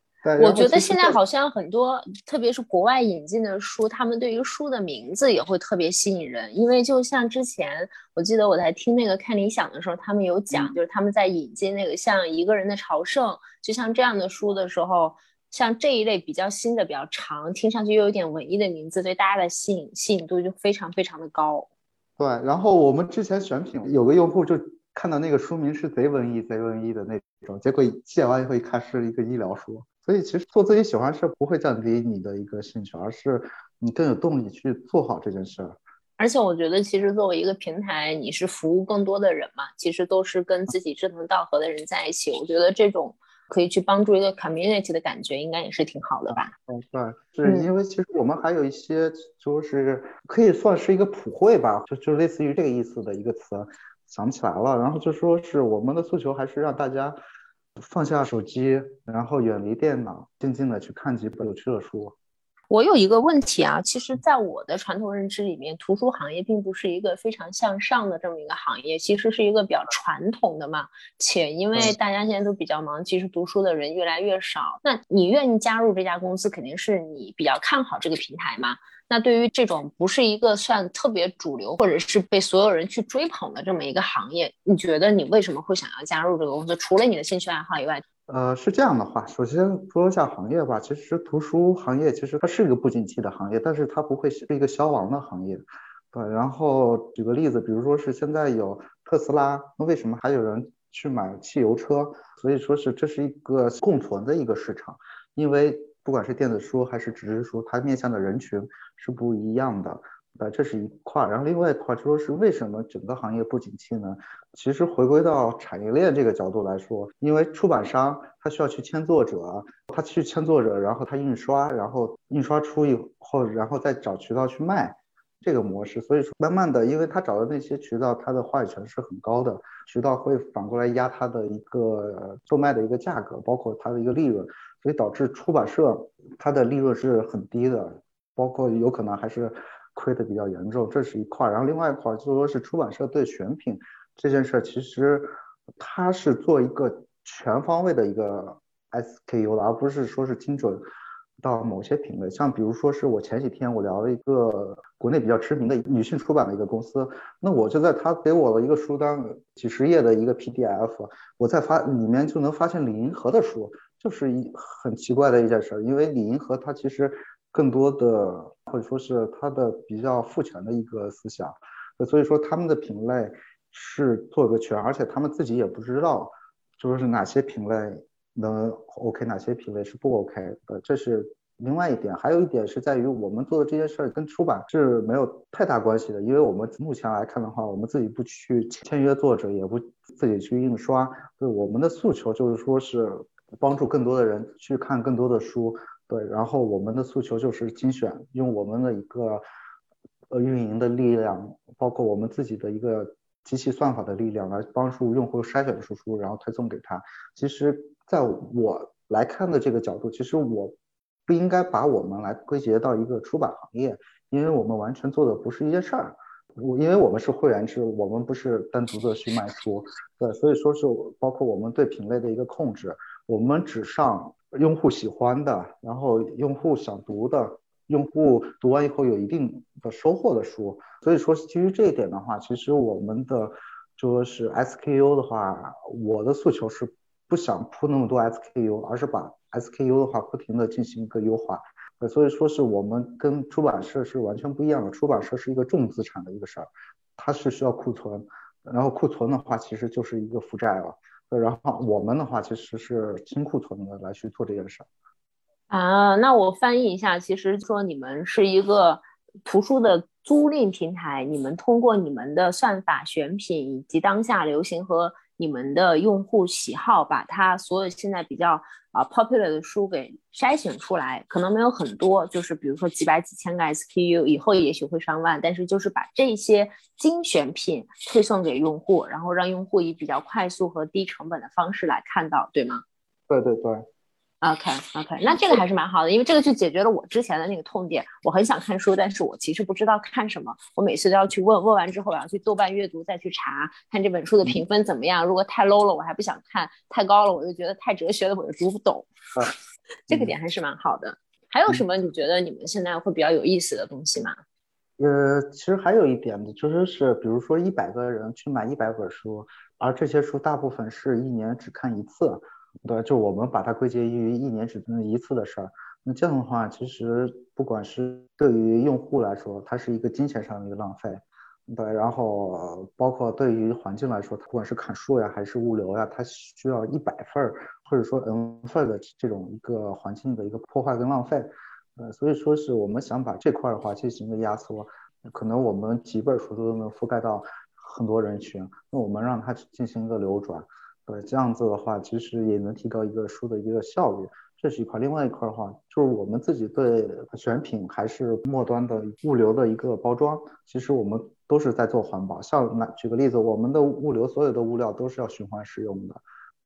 Speaker 2: 我觉得现在好像很多，特别是国外引进的书，他们对于书的名字也会特别吸引人。因为就像之前，我记得我在听那个看理想的时候，他们有讲，就是他们在引进那个像《一个人的朝圣》，就像这样的书的时候，像这一类比较新的、比较长，听上去又有点文艺的名字，对大家的吸引吸引度就非常非常的高。
Speaker 3: 对，然后我们之前选品有个用户就看到那个书名是贼文艺、贼文艺的那种，结果借完以后一看是一个医疗书。所以其实做自己喜欢事不会降低你的一个兴趣，而是你更有动力去做好这件事儿。
Speaker 2: 而且我觉得，其实作为一个平台，你是服务更多的人嘛，其实都是跟自己志同道合的人在一起。我觉得这种可以去帮助一个 community 的感觉，应该也是挺好的吧。
Speaker 3: 嗯，对，是因为其实我们还有一些就是可以算是一个普惠吧，就就类似于这个意思的一个词，想不起来了。然后就说是我们的诉求还是让大家。放下手机，然后远离电脑，静静的去看几本有趣的书。
Speaker 2: 我有一个问题啊，其实，在我的传统认知里面，图书行业并不是一个非常向上的这么一个行业，其实是一个比较传统的嘛。且因为大家现在都比较忙，其实读书的人越来越少。那你愿意加入这家公司，肯定是你比较看好这个平台嘛。那对于这种不是一个算特别主流，或者是被所有人去追捧的这么一个行业，你觉得你为什么会想要加入这个公司？除了你的兴趣爱好以外，
Speaker 3: 呃，是这样的话，首先说一下行业吧。其实图书行业其实它是一个不景气的行业，但是它不会是一个消亡的行业。对，然后举个例子，比如说是现在有特斯拉，那为什么还有人去买汽油车？所以说是这是一个共存的一个市场，因为。不管是电子书还是纸质书，它面向的人群是不一样的，呃，这是一块。然后另外一块就说是为什么整个行业不景气呢？其实回归到产业链这个角度来说，因为出版商他需要去签作者，他去签作者，然后他印刷，然后印刷出以后，然后再找渠道去卖这个模式。所以说，慢慢的，因为他找的那些渠道，他的话语权是很高的，渠道会反过来压他的一个售卖的一个价格，包括他的一个利润。所以导致出版社它的利润是很低的，包括有可能还是亏的比较严重，这是一块。然后另外一块就说是出版社对选品这件事，其实它是做一个全方位的一个 SKU 的，而不是说是精准到某些品类。像比如说是我前几天我聊了一个国内比较知名的女性出版的一个公司，那我就在他给我了一个书单，几十页的一个 PDF，我在发里面就能发现李银河的书。就是一很奇怪的一件事，因为李银河他其实更多的或者说是他的比较赋权的一个思想，所以说他们的品类是做个全，而且他们自己也不知道，就是哪些品类能 OK，哪些品类是不 OK 的，这是另外一点。还有一点是在于我们做的这件事儿跟出版是没有太大关系的，因为我们目前来看的话，我们自己不去签约作者，也不自己去印刷，对我们的诉求就是说是。帮助更多的人去看更多的书，对，然后我们的诉求就是精选，用我们的一个呃运营的力量，包括我们自己的一个机器算法的力量，来帮助用户筛选输出，然后推送给他。其实，在我来看的这个角度，其实我不应该把我们来归结到一个出版行业，因为我们完全做的不是一件事儿。我因为我们是会员制，我们不是单独的去卖书，对，所以说是包括我们对品类的一个控制。我们只上用户喜欢的，然后用户想读的，用户读完以后有一定的收获的书。所以说，基于这一点的话，其实我们的就是 SKU 的话，我的诉求是不想铺那么多 SKU，而是把 SKU 的话不停的进行一个优化。所以说是我们跟出版社是完全不一样的。出版社是一个重资产的一个事儿，它是需要库存，然后库存的话其实就是一个负债了。然后我们的话其实是清库存的来去做这件事儿
Speaker 2: 啊。那我翻译一下，其实说你们是一个图书的租赁平台，你们通过你们的算法选品以及当下流行和你们的用户喜好，把它所有现在比较啊 popular 的书给筛选出来，可能没有很多，就是比如说几百几千个 SKU，以后也许会上万，但是就是把这些精选品推送给用户，然后让用户以比较快速和低成本的方式来看到，对吗？
Speaker 3: 对对对。
Speaker 2: OK OK，那这个还是蛮好的，因为这个就解决了我之前的那个痛点。我很想看书，但是我其实不知道看什么，我每次都要去问问完之后，我要去豆瓣阅读再去查看这本书的评分怎么样。如果太 low 了，我还不想看；太高了，我就觉得太哲学了，我就读不懂。这个点还是蛮好的。还有什么你觉得你们现在会比较有意思的东西吗？
Speaker 3: 呃，其实还有一点呢，就是是比如说一百个人去买一百本书，而这些书大部分是一年只看一次。对，就我们把它归结于一年只那一次的事儿。那这样的话，其实不管是对于用户来说，它是一个金钱上的一个浪费。对，然后包括对于环境来说，不管是砍树呀，还是物流呀，它需要一百份儿或者说 n 份的这种一个环境的一个破坏跟浪费。呃，所以说是我们想把这块的话进行一个压缩，可能我们几本书都能覆盖到很多人群，那我们让它进行一个流转。对，这样子的话，其实也能提高一个书的一个效率，这是一块。另外一块的话，就是我们自己对选品还是末端的物流的一个包装，其实我们都是在做环保。像拿举个例子，我们的物流所有的物料都是要循环使用的，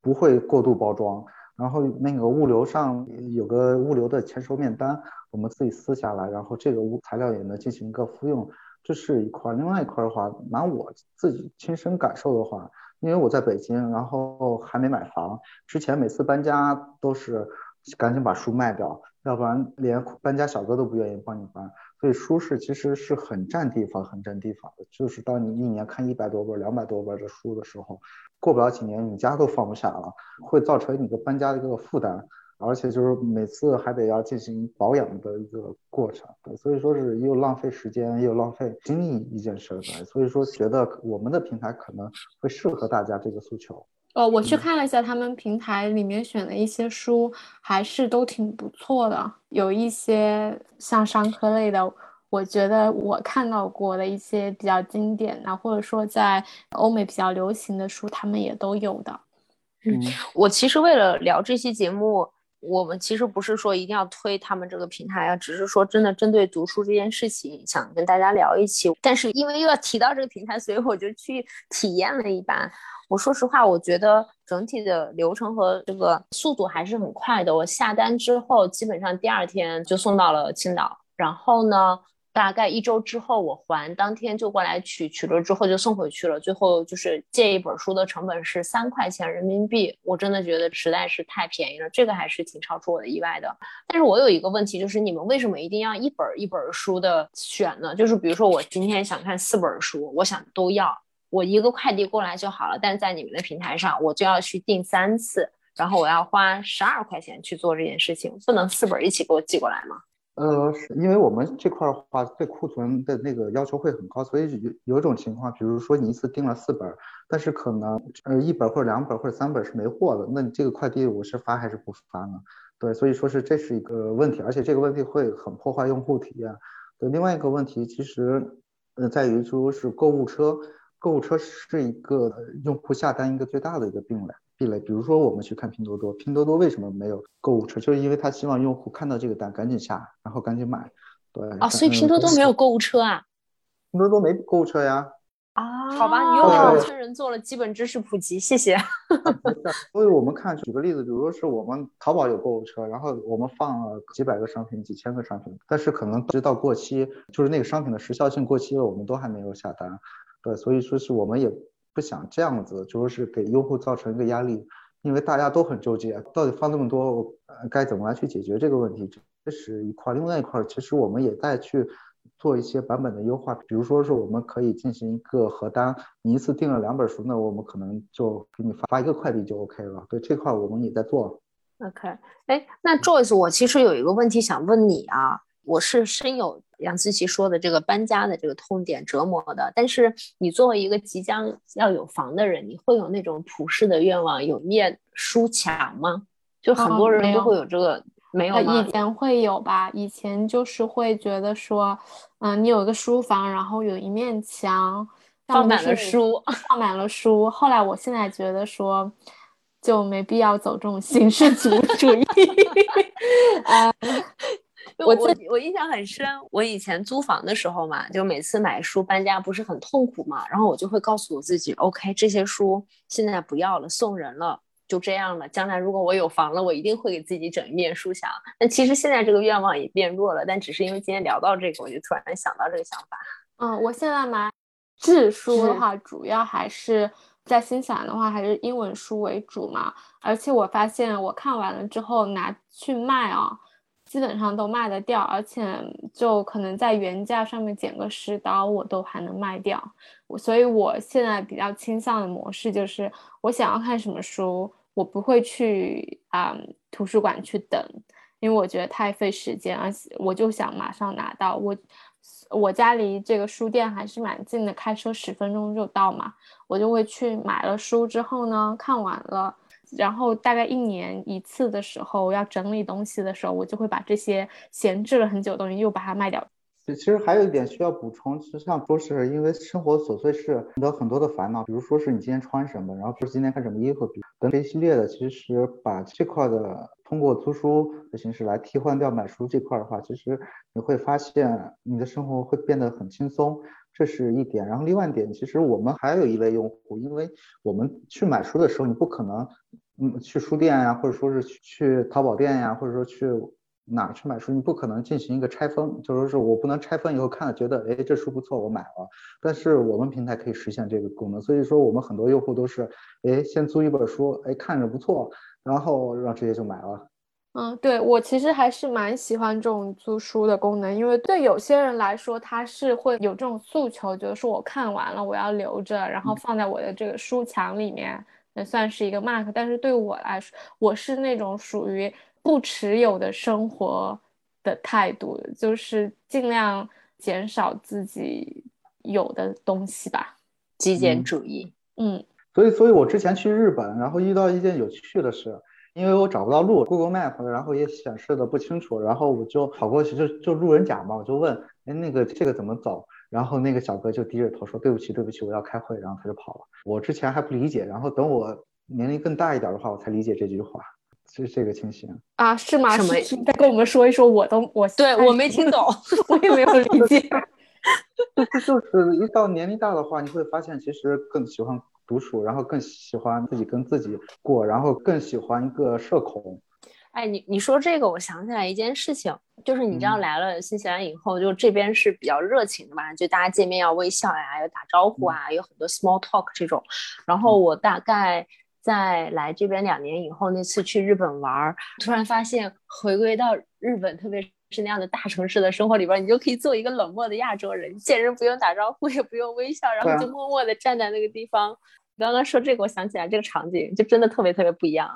Speaker 3: 不会过度包装。然后那个物流上有个物流的签收面单，我们自己撕下来，然后这个物材料也能进行一个复用，这是一块。另外一块的话，拿我自己亲身感受的话。因为我在北京，然后还没买房，之前每次搬家都是赶紧把书卖掉，要不然连搬家小哥都不愿意帮你搬。所以书是其实是很占地方、很占地方的。就是当你一年看一百多本、两百多本的书的时候，过不了几年你家都放不下了，会造成你的搬家的一个负担。而且就是每次还得要进行保养的一个过程，对，所以说是又浪费时间又浪费精力一件事，对，所以说觉得我们的平台可能会适合大家这个诉求。
Speaker 1: 哦，我去看了一下他们平台里面选的一些书，还是都挺不错的，有一些像商科类的，我觉得我看到过的一些比较经典的，或者说在欧美比较流行的书，他们也都有的。
Speaker 2: 嗯，我其实为了聊这期节目。我们其实不是说一定要推他们这个平台啊，只是说真的针对读书这件事情，想跟大家聊一期。但是因为又要提到这个平台，所以我就去体验了一把。我说实话，我觉得整体的流程和这个速度还是很快的。我下单之后，基本上第二天就送到了青岛。然后呢？大概一周之后，我还当天就过来取，取了之后就送回去了。最后就是借一本书的成本是三块钱人民币，我真的觉得实在是太便宜了，这个还是挺超出我的意外的。但是我有一个问题，就是你们为什么一定要一本一本书的选呢？就是比如说我今天想看四本书，我想都要，我一个快递过来就好了。但是在你们的平台上，我就要去订三次，然后我要花十二块钱去做这件事情，不能四本一起给我寄过来吗？
Speaker 3: 呃，是因为我们这块的话，对库存的那个要求会很高，所以有有一种情况，比如说你一次订了四本，但是可能呃一本或者两本或者三本是没货的，那你这个快递我是发还是不发呢？对，所以说是这是一个问题，而且这个问题会很破坏用户体验。对，另外一个问题其实呃在于说是购物车，购物车是一个用户下单一个最大的一个病来。壁垒，比如说我们去看拼多多，拼多多为什么没有购物车？就是因为他希望用户看到这个单赶紧下，然后赶紧买。对
Speaker 2: 啊，所以拼多多没有购物车啊？
Speaker 3: 拼多多没购物车呀？
Speaker 2: 啊，好吧，你又给农村人做了基本知识普及，谢谢。
Speaker 3: 所以我们看，举个例子，比如说是我们淘宝有购物车，然后我们放了几百个商品、几千个商品，但是可能直到过期，就是那个商品的时效性过期了，我们都还没有下单。对，所以说是我们也。不想这样子，就是给用户造成一个压力，因为大家都很纠结，到底放那么多，呃，该怎么来去解决这个问题？这是一块，另外一块，其实我们也在去做一些版本的优化，比如说是我们可以进行一个核单，你一次订了两本书，那我们可能就给你发一个快递就 OK 了。对这块我们也在做。
Speaker 2: OK，哎，那 Joyce，我其实有一个问题想问你啊。我是深有杨思琪说的这个搬家的这个痛点折磨的，但是你作为一个即将要有房的人，你会有那种普世的愿望，有念书墙吗？就很多人都会有这个，没有
Speaker 1: 吗？以前会有吧，以前就是会觉得说，嗯，你有一个书房，然后有一面墙
Speaker 2: 放满了书，
Speaker 1: 放满了书。后来我现在觉得说，就没必要走这种形式 主主义。啊，
Speaker 2: 我我我印象很深，我以前租房的时候嘛，就每次买书搬家不是很痛苦嘛，然后我就会告诉我自己，OK，这些书现在不要了，送人了。就这样了。将来如果我有房了，我一定会给自己整一面书墙。那其实现在这个愿望也变弱了，但只是因为今天聊到这个，我就突然想到这个想法。
Speaker 1: 嗯，我现在买纸书的话，主要还是在新西兰的话，还是英文书为主嘛。而且我发现，我看完了之后拿去卖啊，基本上都卖得掉，而且就可能在原价上面减个十刀，我都还能卖掉。所以我现在比较倾向的模式就是，我想要看什么书。我不会去啊图书馆去等，因为我觉得太费时间，而且我就想马上拿到。我我家离这个书店还是蛮近的，开车十分钟就到嘛。我就会去买了书之后呢，看完了，然后大概一年一次的时候要整理东西的时候，我就会把这些闲置了很久的东西又把它卖掉。
Speaker 3: 其实还有一点需要补充，就像说是因为生活琐碎事得很多的烦恼，比如说是你今天穿什么，然后说是今天看什么衣服，等这一系列的，其实把这块的通过租书的形式来替换掉买书这块的话，其实你会发现你的生活会变得很轻松，这是一点。然后另外一点，其实我们还有一类用户，因为我们去买书的时候，你不可能嗯去书店呀，或者说是去淘宝店呀，或者说去。哪去买书？你不可能进行一个拆封，就说是我不能拆封以后看了觉得，哎，这书不错，我买了。但是我们平台可以实现这个功能，所以说我们很多用户都是，哎，先租一本书，哎，看着不错，然后让直接就买了。
Speaker 1: 嗯，对我其实还是蛮喜欢这种租书的功能，因为对有些人来说，他是会有这种诉求，觉得说我看完了，我要留着，然后放在我的这个书墙里面，也算是一个 mark。但是对我来说，我是那种属于。不持有的生活的态度，就是尽量减少自己有的东西吧，
Speaker 2: 极简主义。
Speaker 1: 嗯，
Speaker 3: 所以，所以我之前去日本，然后遇到一件有趣的事，因为我找不到路，Google Map，然后也显示的不清楚，然后我就跑过去，就就路人甲嘛，我就问，哎，那个这个怎么走？然后那个小哥就低着头说，对不起，对不起，我要开会，然后他就跑了。我之前还不理解，然后等我年龄更大一点的话，我才理解这句话。是这个情形
Speaker 1: 啊？是吗？
Speaker 2: 什么？
Speaker 1: 再跟我们说一说，我都我
Speaker 2: 对我没听懂，
Speaker 1: 我也没有理解。
Speaker 3: 就是就是一到年龄大的话，你会发现其实更喜欢独处，然后更喜欢自己跟自己过，然后更喜欢一个社恐。
Speaker 2: 哎，你你说这个，我想起来一件事情，就是你知道来了新西兰以后，就这边是比较热情的嘛，就大家见面要微笑呀，要打招呼啊，有很多 small talk 这种。然后我大概。在来这边两年以后，那次去日本玩，突然发现回归到日本，特别是那样的大城市的生活里边，你就可以做一个冷漠的亚洲人，见人不用打招呼，也不用微笑，然后就默默的站在那个地方。你刚刚说这个，我想起来这个场景，就真的特别特别不一样。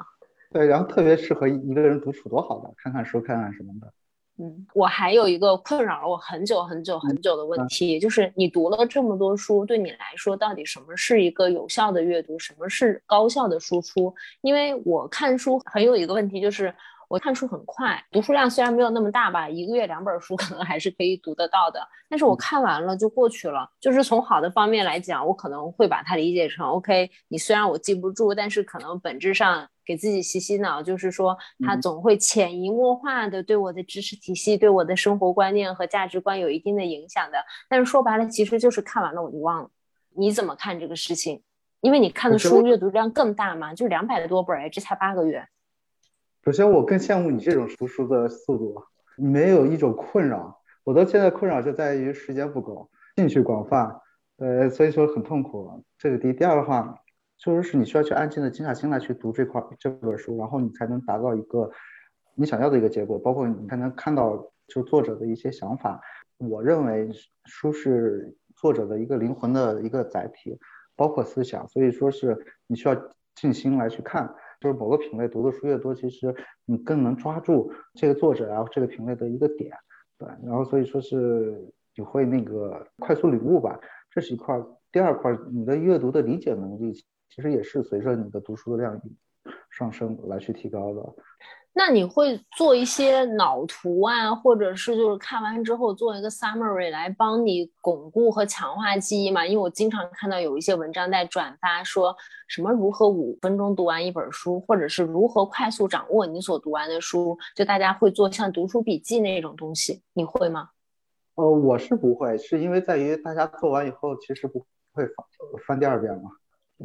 Speaker 3: 对，然后特别适合一个人独处，多好的，看看书，看看什么的。
Speaker 2: 嗯，我还有一个困扰了我很久很久很久的问题，就是你读了这么多书，对你来说，到底什么是一个有效的阅读，什么是高效的输出？因为我看书很有一个问题，就是我看书很快，读书量虽然没有那么大吧，一个月两本书 可能还是可以读得到的，但是我看完了就过去了。就是从好的方面来讲，我可能会把它理解成，OK，你虽然我记不住，但是可能本质上。给自己洗洗脑，就是说，它总会潜移默化的对我的知识体系、对我的生活观念和价值观有一定的影响的。但是说白了，其实就是看完了我就忘了。你怎么看这个事情？因为你看的书阅读量更大嘛，就两百多本哎，这才八个月。
Speaker 3: 首先，我更羡慕你这种读书的速度，没有一种困扰。我的现在困扰就在于时间不够，兴趣广泛，呃，所以说很痛苦。这个第一。第二的话。就是你需要去安静的静下心来去读这块这本书，然后你才能达到一个你想要的一个结果，包括你才能看到就作者的一些想法。我认为书是作者的一个灵魂的一个载体，包括思想，所以说是你需要静心来去看。就是某个品类读的书越多，其实你更能抓住这个作者然后这个品类的一个点，对，然后所以说是你会那个快速领悟吧，这是一块。第二块，你的阅读的理解能力。其实也是随着你的读书的量上升来去提高的。
Speaker 2: 那你会做一些脑图啊，或者是就是看完之后做一个 summary 来帮你巩固和强化记忆吗？因为我经常看到有一些文章在转发，说什么如何五分钟读完一本书，或者是如何快速掌握你所读完的书，就大家会做像读书笔记那种东西，你会吗？
Speaker 3: 呃，我是不会，是因为在于大家做完以后其实不会翻翻第二遍嘛。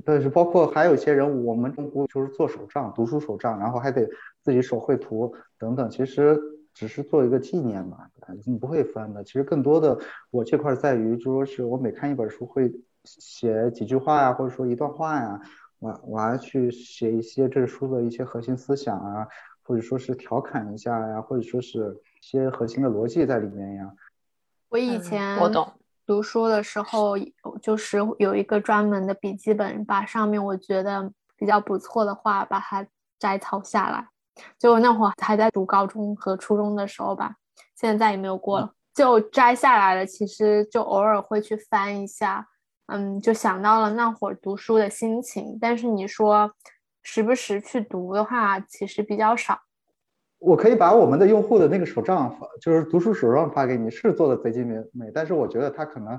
Speaker 3: 但是包括还有一些人，我们中国就是做手账，读书手账，然后还得自己手绘图等等，其实只是做一个纪念嘛，你不会翻的。其实更多的我这块在于，就说是我每看一本书会写几句话呀，或者说一段话呀，我我还去写一些这书的一些核心思想啊，或者说是调侃一下呀，或者说是一些核心的逻辑在里面呀。
Speaker 1: 我以前
Speaker 2: 我懂。
Speaker 1: 读书的时候，就是有一个专门的笔记本，把上面我觉得比较不错的话，把它摘抄下来。就那会儿还在读高中和初中的时候吧，现在再也没有过了。就摘下来了，其实就偶尔会去翻一下，嗯，就想到了那会儿读书的心情。但是你说时不时去读的话，其实比较少。
Speaker 3: 我可以把我们的用户的那个手账发，就是读书手账发给你，是做的贼精美美，但是我觉得他可能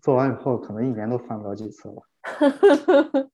Speaker 3: 做完以后，可能一年都翻不了几次了。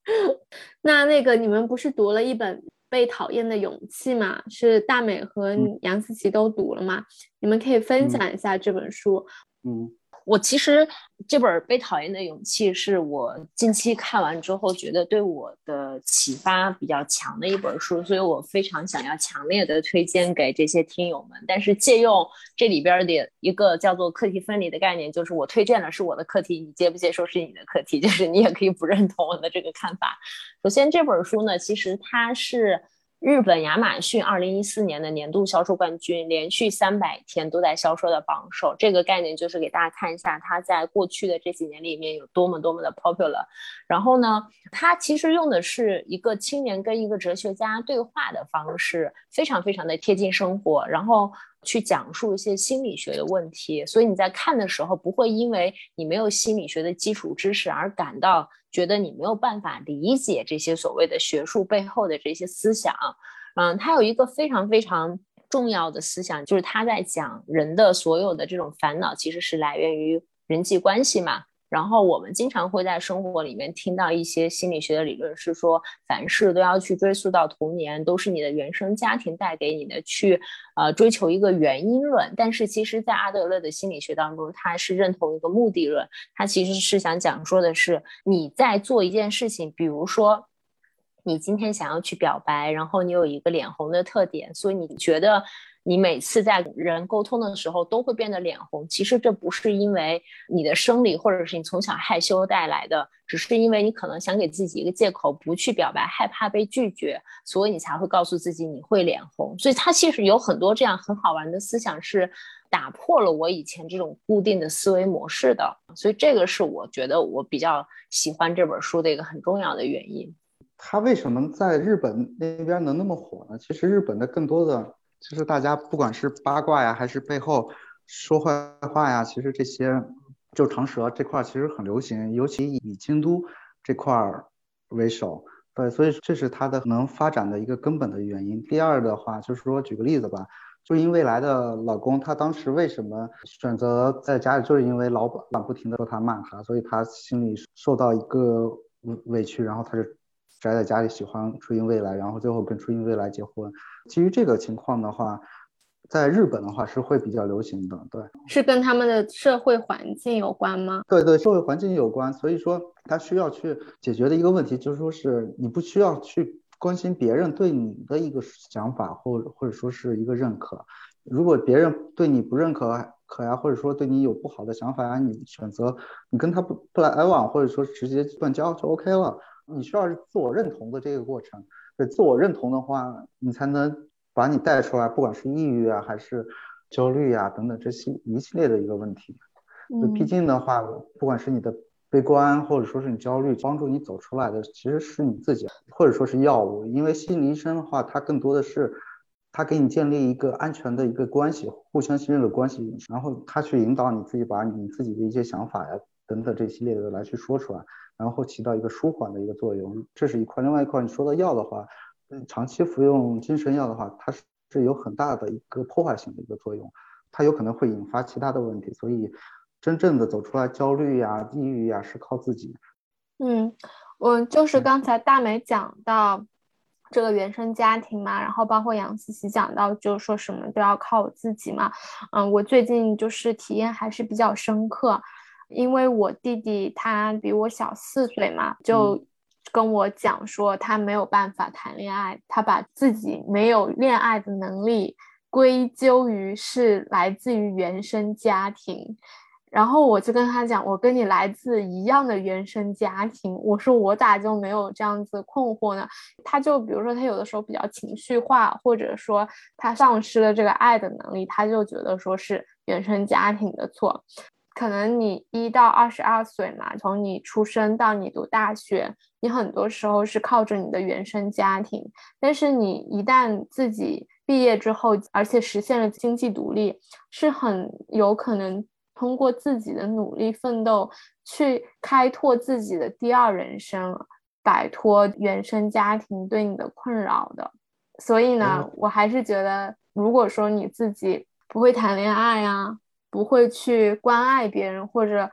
Speaker 1: 那那个你们不是读了一本《被讨厌的勇气》吗？是大美和杨思琪都读了吗？你们可以分享一下这本书。
Speaker 3: 嗯。
Speaker 2: 我其实这本《被讨厌的勇气》是我近期看完之后觉得对我的启发比较强的一本书，所以我非常想要强烈的推荐给这些听友们。但是借用这里边的一个叫做课题分离的概念，就是我推荐的是我的课题，你接不接受是你的课题，就是你也可以不认同我的这个看法。首先这本书呢，其实它是。日本亚马逊二零一四年的年度销售冠军，连续三百天都在销售的榜首。这个概念就是给大家看一下，它在过去的这几年里面有多么多么的 popular。然后呢，它其实用的是一个青年跟一个哲学家对话的方式，非常非常的贴近生活。然后。去讲述一些心理学的问题，所以你在看的时候不会因为你没有心理学的基础知识而感到觉得你没有办法理解这些所谓的学术背后的这些思想。嗯，他有一个非常非常重要的思想，就是他在讲人的所有的这种烦恼其实是来源于人际关系嘛。然后我们经常会在生活里面听到一些心理学的理论，是说凡事都要去追溯到童年，都是你的原生家庭带给你的，去呃追求一个原因论。但是其实，在阿德勒的心理学当中，他是认同一个目的论，他其实是想讲说的是你在做一件事情，比如说你今天想要去表白，然后你有一个脸红的特点，所以你觉得。你每次在人沟通的时候都会变得脸红，其实这不是因为你的生理或者是你从小害羞带来的，只是因为你可能想给自己一个借口不去表白，害怕被拒绝，所以你才会告诉自己你会脸红。所以它其实有很多这样很好玩的思想，是打破了我以前这种固定的思维模式的。所以这个是我觉得我比较喜欢这本书的一个很重要的原因。
Speaker 3: 他为什么在日本那边能那么火呢？其实日本的更多的。其实大家不管是八卦呀，还是背后说坏话呀，其实这些就长舌这块其实很流行，尤其以京都这块为首。对，所以这是它的能发展的一个根本的原因。第二的话，就是说举个例子吧，就因未来的老公，他当时为什么选择在家里，就是因为老板不停的说他骂他，所以他心里受到一个委委屈，然后他就。宅在家里喜欢初音未来，然后最后跟初音未来结婚。基于这个情况的话，在日本的话是会比较流行的，对，
Speaker 1: 是跟他们的社会环境有关吗？
Speaker 3: 对对，社会环境有关。所以说他需要去解决的一个问题，就是说是你不需要去关心别人对你的一个想法，或或者说是一个认可。如果别人对你不认可可呀，或者说对你有不好的想法呀，你选择你跟他不不来往，或者说直接断交就 OK 了。你需要是自我认同的这个过程，对自我认同的话，你才能把你带出来，不管是抑郁啊，还是焦虑啊等等这些一系列的一个问题。
Speaker 1: 嗯，
Speaker 3: 毕竟的话，不管是你的悲观，或者说是你焦虑，帮助你走出来的其实是你自己，或者说是药物。因为心理医生的话，他更多的是他给你建立一个安全的一个关系，互相信任的关系，然后他去引导你自己把你自己的一些想法呀等等这系列的来去说出来。然后起到一个舒缓的一个作用，这是一块。另外一块，你说到药的话，嗯长期服用精神药的话，它是是有很大的一个破坏性的一个作用，它有可能会引发其他的问题。所以，真正的走出来焦虑呀、抑郁呀，是靠自己。
Speaker 1: 嗯，我就是刚才大美讲到。这个原生家庭嘛，然后包括杨思琪讲到，就是说什么都要靠我自己嘛。嗯，我最近就是体验还是比较深刻，因为我弟弟他比我小四岁嘛，就跟我讲说他没有办法谈恋爱，他把自己没有恋爱的能力归咎于是来自于原生家庭。然后我就跟他讲，我跟你来自一样的原生家庭，我说我咋就没有这样子困惑呢？他就比如说他有的时候比较情绪化，或者说他丧失了这个爱的能力，他就觉得说是原生家庭的错。可能你一到二十二岁嘛，从你出生到你读大学，你很多时候是靠着你的原生家庭，但是你一旦自己毕业之后，而且实现了经济独立，是很有可能。通过自己的努力奋斗，去开拓自己的第二人生，摆脱原生家庭对你的困扰的。所以呢，我还是觉得，如果说你自己不会谈恋爱啊，不会去关爱别人，或者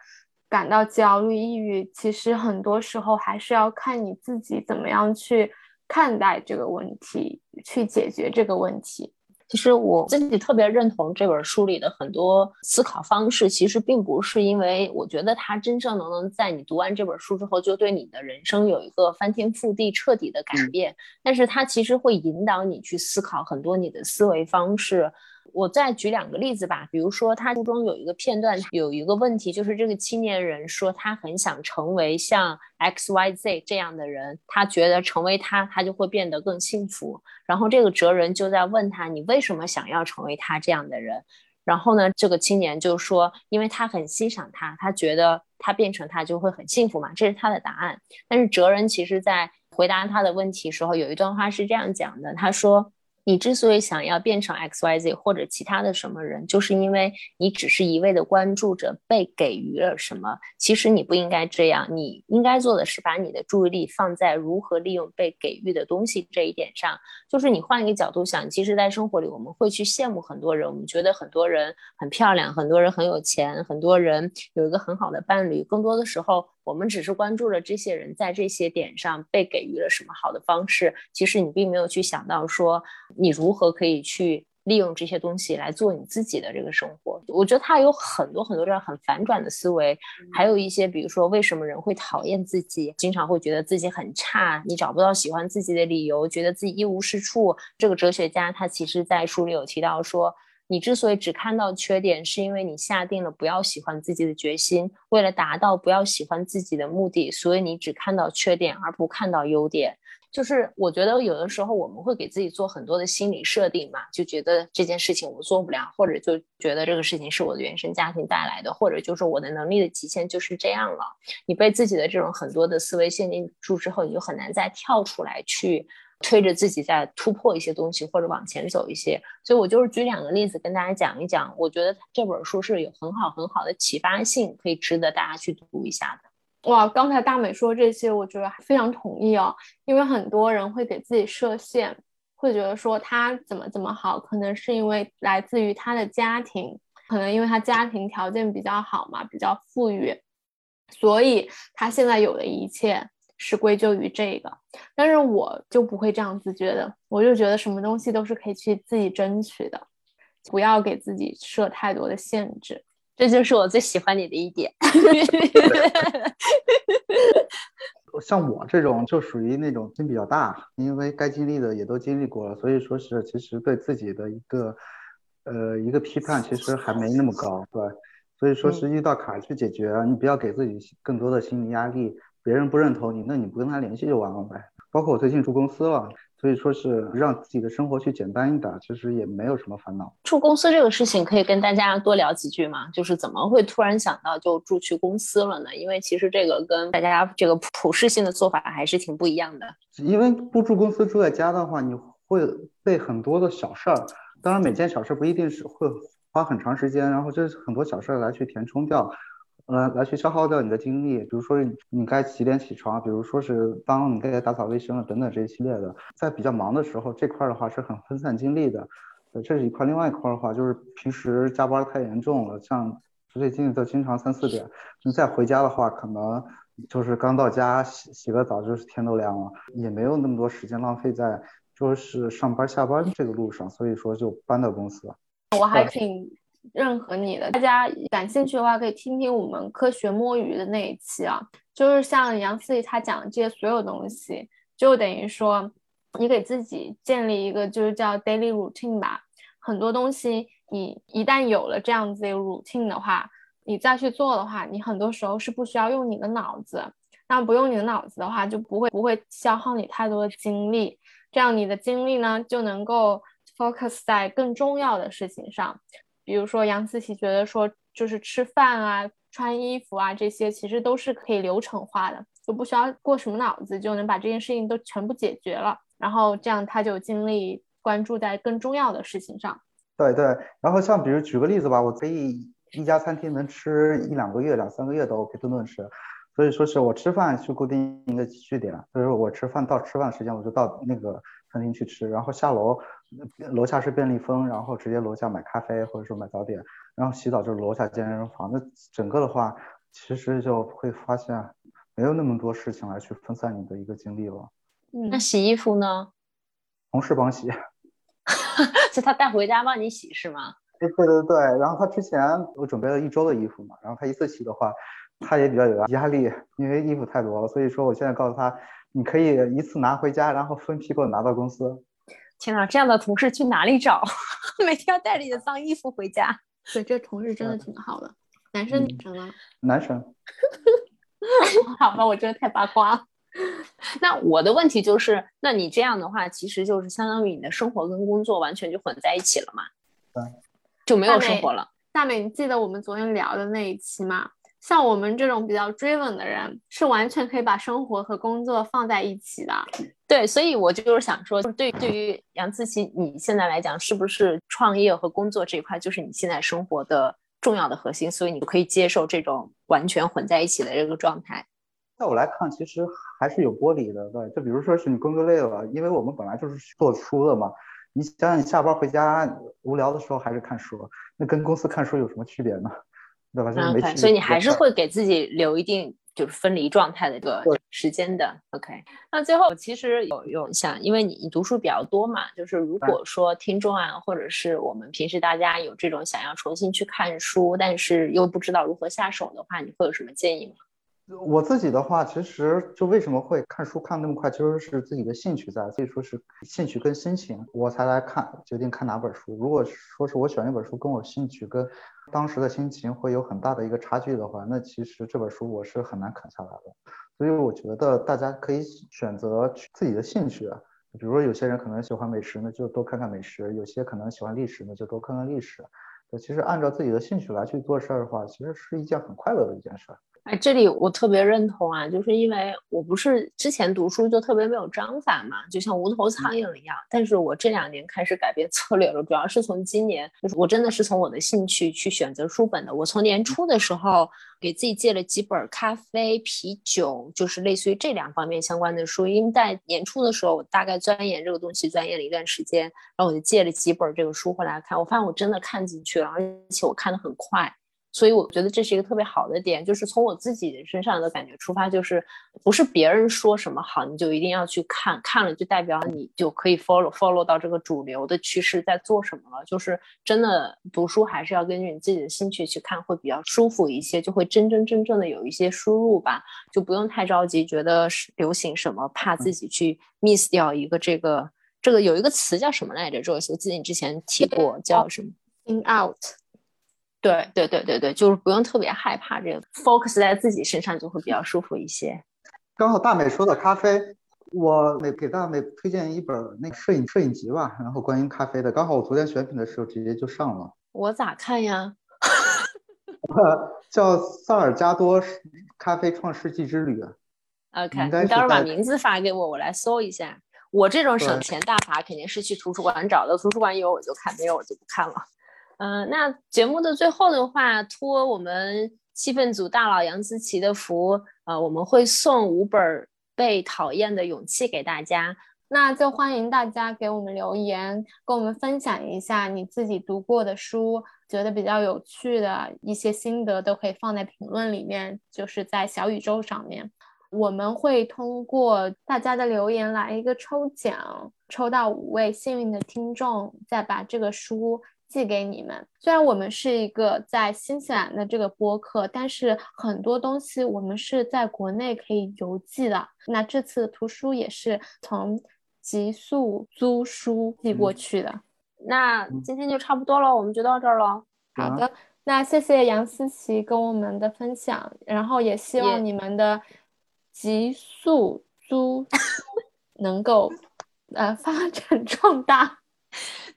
Speaker 1: 感到焦虑、抑郁，其实很多时候还是要看你自己怎么样去看待这个问题，去解决这个问题。
Speaker 2: 其实我自己特别认同这本书里的很多思考方式，其实并不是因为我觉得它真正能能在你读完这本书之后就对你的人生有一个翻天覆地彻底的改变，但是它其实会引导你去思考很多你的思维方式。我再举两个例子吧，比如说他书中有一个片段，有一个问题，就是这个青年人说他很想成为像 X Y Z 这样的人，他觉得成为他，他就会变得更幸福。然后这个哲人就在问他，你为什么想要成为他这样的人？然后呢，这个青年就说，因为他很欣赏他，他觉得他变成他就会很幸福嘛，这是他的答案。但是哲人其实在回答他的问题时候，有一段话是这样讲的，他说。你之所以想要变成 X Y Z 或者其他的什么人，就是因为你只是一味的关注着被给予了什么。其实你不应该这样，你应该做的是把你的注意力放在如何利用被给予的东西这一点上。就是你换一个角度想，其实，在生活里我们会去羡慕很多人，我们觉得很多人很漂亮，很多人很有钱，很多人有一个很好的伴侣。更多的时候。我们只是关注了这些人在这些点上被给予了什么好的方式，其实你并没有去想到说你如何可以去利用这些东西来做你自己的这个生活。我觉得他有很多很多这样很反转的思维，还有一些比如说为什么人会讨厌自己，经常会觉得自己很差，你找不到喜欢自己的理由，觉得自己一无是处。这个哲学家他其实在书里有提到说。你之所以只看到缺点，是因为你下定了不要喜欢自己的决心。为了达到不要喜欢自己的目的，所以你只看到缺点而不看到优点。就是我觉得有的时候我们会给自己做很多的心理设定嘛，就觉得这件事情我做不了，或者就觉得这个事情是我的原生家庭带来的，或者就是我的能力的极限就是这样了。你被自己的这种很多的思维限定住之后，你就很难再跳出来去。推着自己在突破一些东西，或者往前走一些，所以我就是举两个例子跟大家讲一讲。我觉得这本书是有很好很好的启发性，可以值得大家去读一下的。
Speaker 1: 哇，刚才大美说这些，我觉得非常同意哦。因为很多人会给自己设限，会觉得说他怎么怎么好，可能是因为来自于他的家庭，可能因为他家庭条件比较好嘛，比较富裕，所以他现在有的一切。是归咎于这个，但是我就不会这样子觉得，我就觉得什么东西都是可以去自己争取的，不要给自己设太多的限制，
Speaker 2: 这就是我最喜欢你的一点。
Speaker 3: 像我这种就属于那种心比较大，因为该经历的也都经历过了，所以说是其实对自己的一个呃一个批判其实还没那么高，对，所以说是遇到坎去解决，你不要给自己更多的心理压力。别人不认同你，那你不跟他联系就完了呗。包括我最近住公司了，所以说是让自己的生活去简单一点，其实也没有什么烦恼。
Speaker 2: 住公司这个事情可以跟大家多聊几句吗？就是怎么会突然想到就住去公司了呢？因为其实这个跟大家这个普适性的做法还是挺不一样的。
Speaker 3: 因为不住公司住在家的话，你会被很多的小事儿，当然每件小事不一定是会花很长时间，然后这很多小事儿来去填充掉。呃，来去消耗掉你的精力，比如说你该几点起床，比如说是当你该打扫卫生了等等这一系列的，在比较忙的时候，这块的话是很分散精力的，呃，这是一块。另外一块的话，就是平时加班太严重了，像最近都经常三四点，你再回家的话，可能就是刚到家洗洗个澡，就是天都亮了，也没有那么多时间浪费在说是上班下班这个路上，所以说就搬到公司。
Speaker 1: 我还挺。任何你的，大家感兴趣的话可以听听我们科学摸鱼的那一期啊，就是像杨思怡他讲的这些所有东西，就等于说你给自己建立一个就是叫 daily routine 吧，很多东西你一旦有了这样子一个 routine 的话，你再去做的话，你很多时候是不需要用你的脑子，那不用你的脑子的话，就不会不会消耗你太多的精力，这样你的精力呢就能够 focus 在更重要的事情上。比如说杨思琪觉得说，就是吃饭啊、穿衣服啊这些，其实都是可以流程化的，就不需要过什么脑子就能把这件事情都全部解决了。然后这样他就精力关注在更重要的事情上。
Speaker 3: 对对，然后像比如举个例子吧，我可以一家餐厅能吃一两个月、两三个月都 OK，顿顿吃。所以说是我吃饭去固定一个据点，就是我吃饭到吃饭时间我就到那个餐厅去吃，然后下楼。楼下是便利蜂，然后直接楼下买咖啡或者说买早点，然后洗澡就是楼下健身房。那整个的话，其实就会发现没有那么多事情来去分散你的一个精力了。
Speaker 2: 嗯，那洗衣服呢？
Speaker 3: 同事帮洗，
Speaker 2: 就他带回家帮你洗是吗？
Speaker 3: 对对对对，然后他之前我准备了一周的衣服嘛，然后他一次洗的话，他也比较有压力，因为衣服太多了，所以说我现在告诉他，你可以一次拿回家，然后分批给我拿到公司。
Speaker 2: 天哪，这样的同事去哪里找？每天要带着你的脏衣服回家。
Speaker 1: 对，这同事真的挺好的。男生女生啊？
Speaker 3: 男生。
Speaker 1: 好吧，我真的太八卦了。
Speaker 2: 那我的问题就是，那你这样的话，其实就是相当于你的生活跟工作完全就混在一起了嘛？
Speaker 3: 对。
Speaker 2: 就没有生活了。
Speaker 1: 大美，你记得我们昨天聊的那一期吗？像我们这种比较 driven 的人，是完全可以把生活和工作放在一起的。
Speaker 2: 对，所以我就是想说，对对于杨思琪，你现在来讲，是不是创业和工作这一块就是你现在生活的重要的核心？所以你可以接受这种完全混在一起的这个状态。
Speaker 3: 在我来看，其实还是有剥离的。对，就比如说是你工作累了，因为我们本来就是做书的嘛。你想想，你下班回家无聊的时候还是看书，那跟公司看书有什么区别呢？对吧？
Speaker 2: 所以你还是会给自己留一定就是分离状态的一个时间的。OK，那最后其实有有想，因为你你读书比较多嘛，就是如果说听众啊，或者是我们平时大家有这种想要重新去看书，但是又不知道如何下手的话，你会有什么建议吗？
Speaker 3: 我自己的话，其实就为什么会看书看那么快，其实是自己的兴趣在，所以说是兴趣跟心情，我才来看决定看哪本书。如果说是我选一本书跟我兴趣跟当时的心情会有很大的一个差距的话，那其实这本书我是很难啃下来的。所以我觉得大家可以选择自己的兴趣，比如说有些人可能喜欢美食那，就多看看美食；有些可能喜欢历史那，就多看看历史。其实按照自己的兴趣来去做事儿的话，其实是一件很快乐的一件事儿。
Speaker 2: 哎，这里我特别认同啊，就是因为我不是之前读书就特别没有章法嘛，就像无头苍蝇一样。但是我这两年开始改变策略了，主要是从今年，就是我真的是从我的兴趣去选择书本的。我从年初的时候给自己借了几本咖啡、啤酒，就是类似于这两方面相关的书。因为在年初的时候，我大概钻研这个东西，钻研了一段时间，然后我就借了几本这个书回来看。我发现我真的看进去了，而且我看的很快。所以我觉得这是一个特别好的点，就是从我自己身上的感觉出发，就是不是别人说什么好，你就一定要去看，看了就代表你就可以 follow follow 到这个主流的趋势在做什么了。就是真的读书还是要根据你自己的兴趣去看，会比较舒服一些，就会真真正正的有一些输入吧，就不用太着急，觉得是流行什么，怕自己去 miss 掉一个这个这个有一个词叫什么来着？我记得你之前提过叫什么
Speaker 1: ？in out。
Speaker 2: 对对对对对，就是不用特别害怕这个，focus 在自己身上就会比较舒服一些。
Speaker 3: 刚好大美说的咖啡，我给给大美推荐一本那个摄影摄影集吧，然后关于咖啡的，刚好我昨天选品的时候直接就上了。
Speaker 2: 我咋看呀？
Speaker 3: 叫萨尔加多咖啡创世纪之旅。
Speaker 2: OK，你到时候把名字发给我，我来搜一下。我这种省钱大法肯定是去图书馆找的，图书馆有我就看，没有我就不看了。嗯，那节目的最后的话，托我们气氛组大佬杨思琪的福，呃，我们会送五本被讨厌的勇气给大家。
Speaker 1: 那就欢迎大家给我们留言，跟我们分享一下你自己读过的书，觉得比较有趣的一些心得，都可以放在评论里面，就是在小宇宙上面。我们会通过大家的留言来一个抽奖，抽到五位幸运的听众，再把这个书寄给你们。虽然我们是一个在新西兰的这个播客，但是很多东西我们是在国内可以邮寄的。那这次图书也是从。极速租书寄过去的，
Speaker 2: 那今天就差不多了，我们就到这儿了。
Speaker 1: 好的，那谢谢杨思琪跟我们的分享，然后也希望你们的极速租能够呃发展壮大。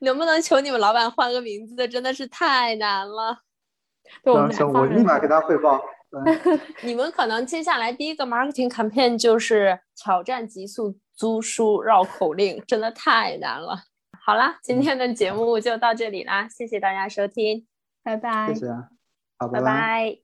Speaker 2: 能不能求你们老板换个名字？真的是太难了。
Speaker 3: 行，我立马给他汇报。
Speaker 2: 你们可能接下来第一个 marketing campaign 就是挑战极速。租书绕口令真的太难了。好啦，今天的节目就到这里啦，谢谢大家收听，
Speaker 1: 拜拜。
Speaker 3: 谢谢，好，
Speaker 2: 拜拜。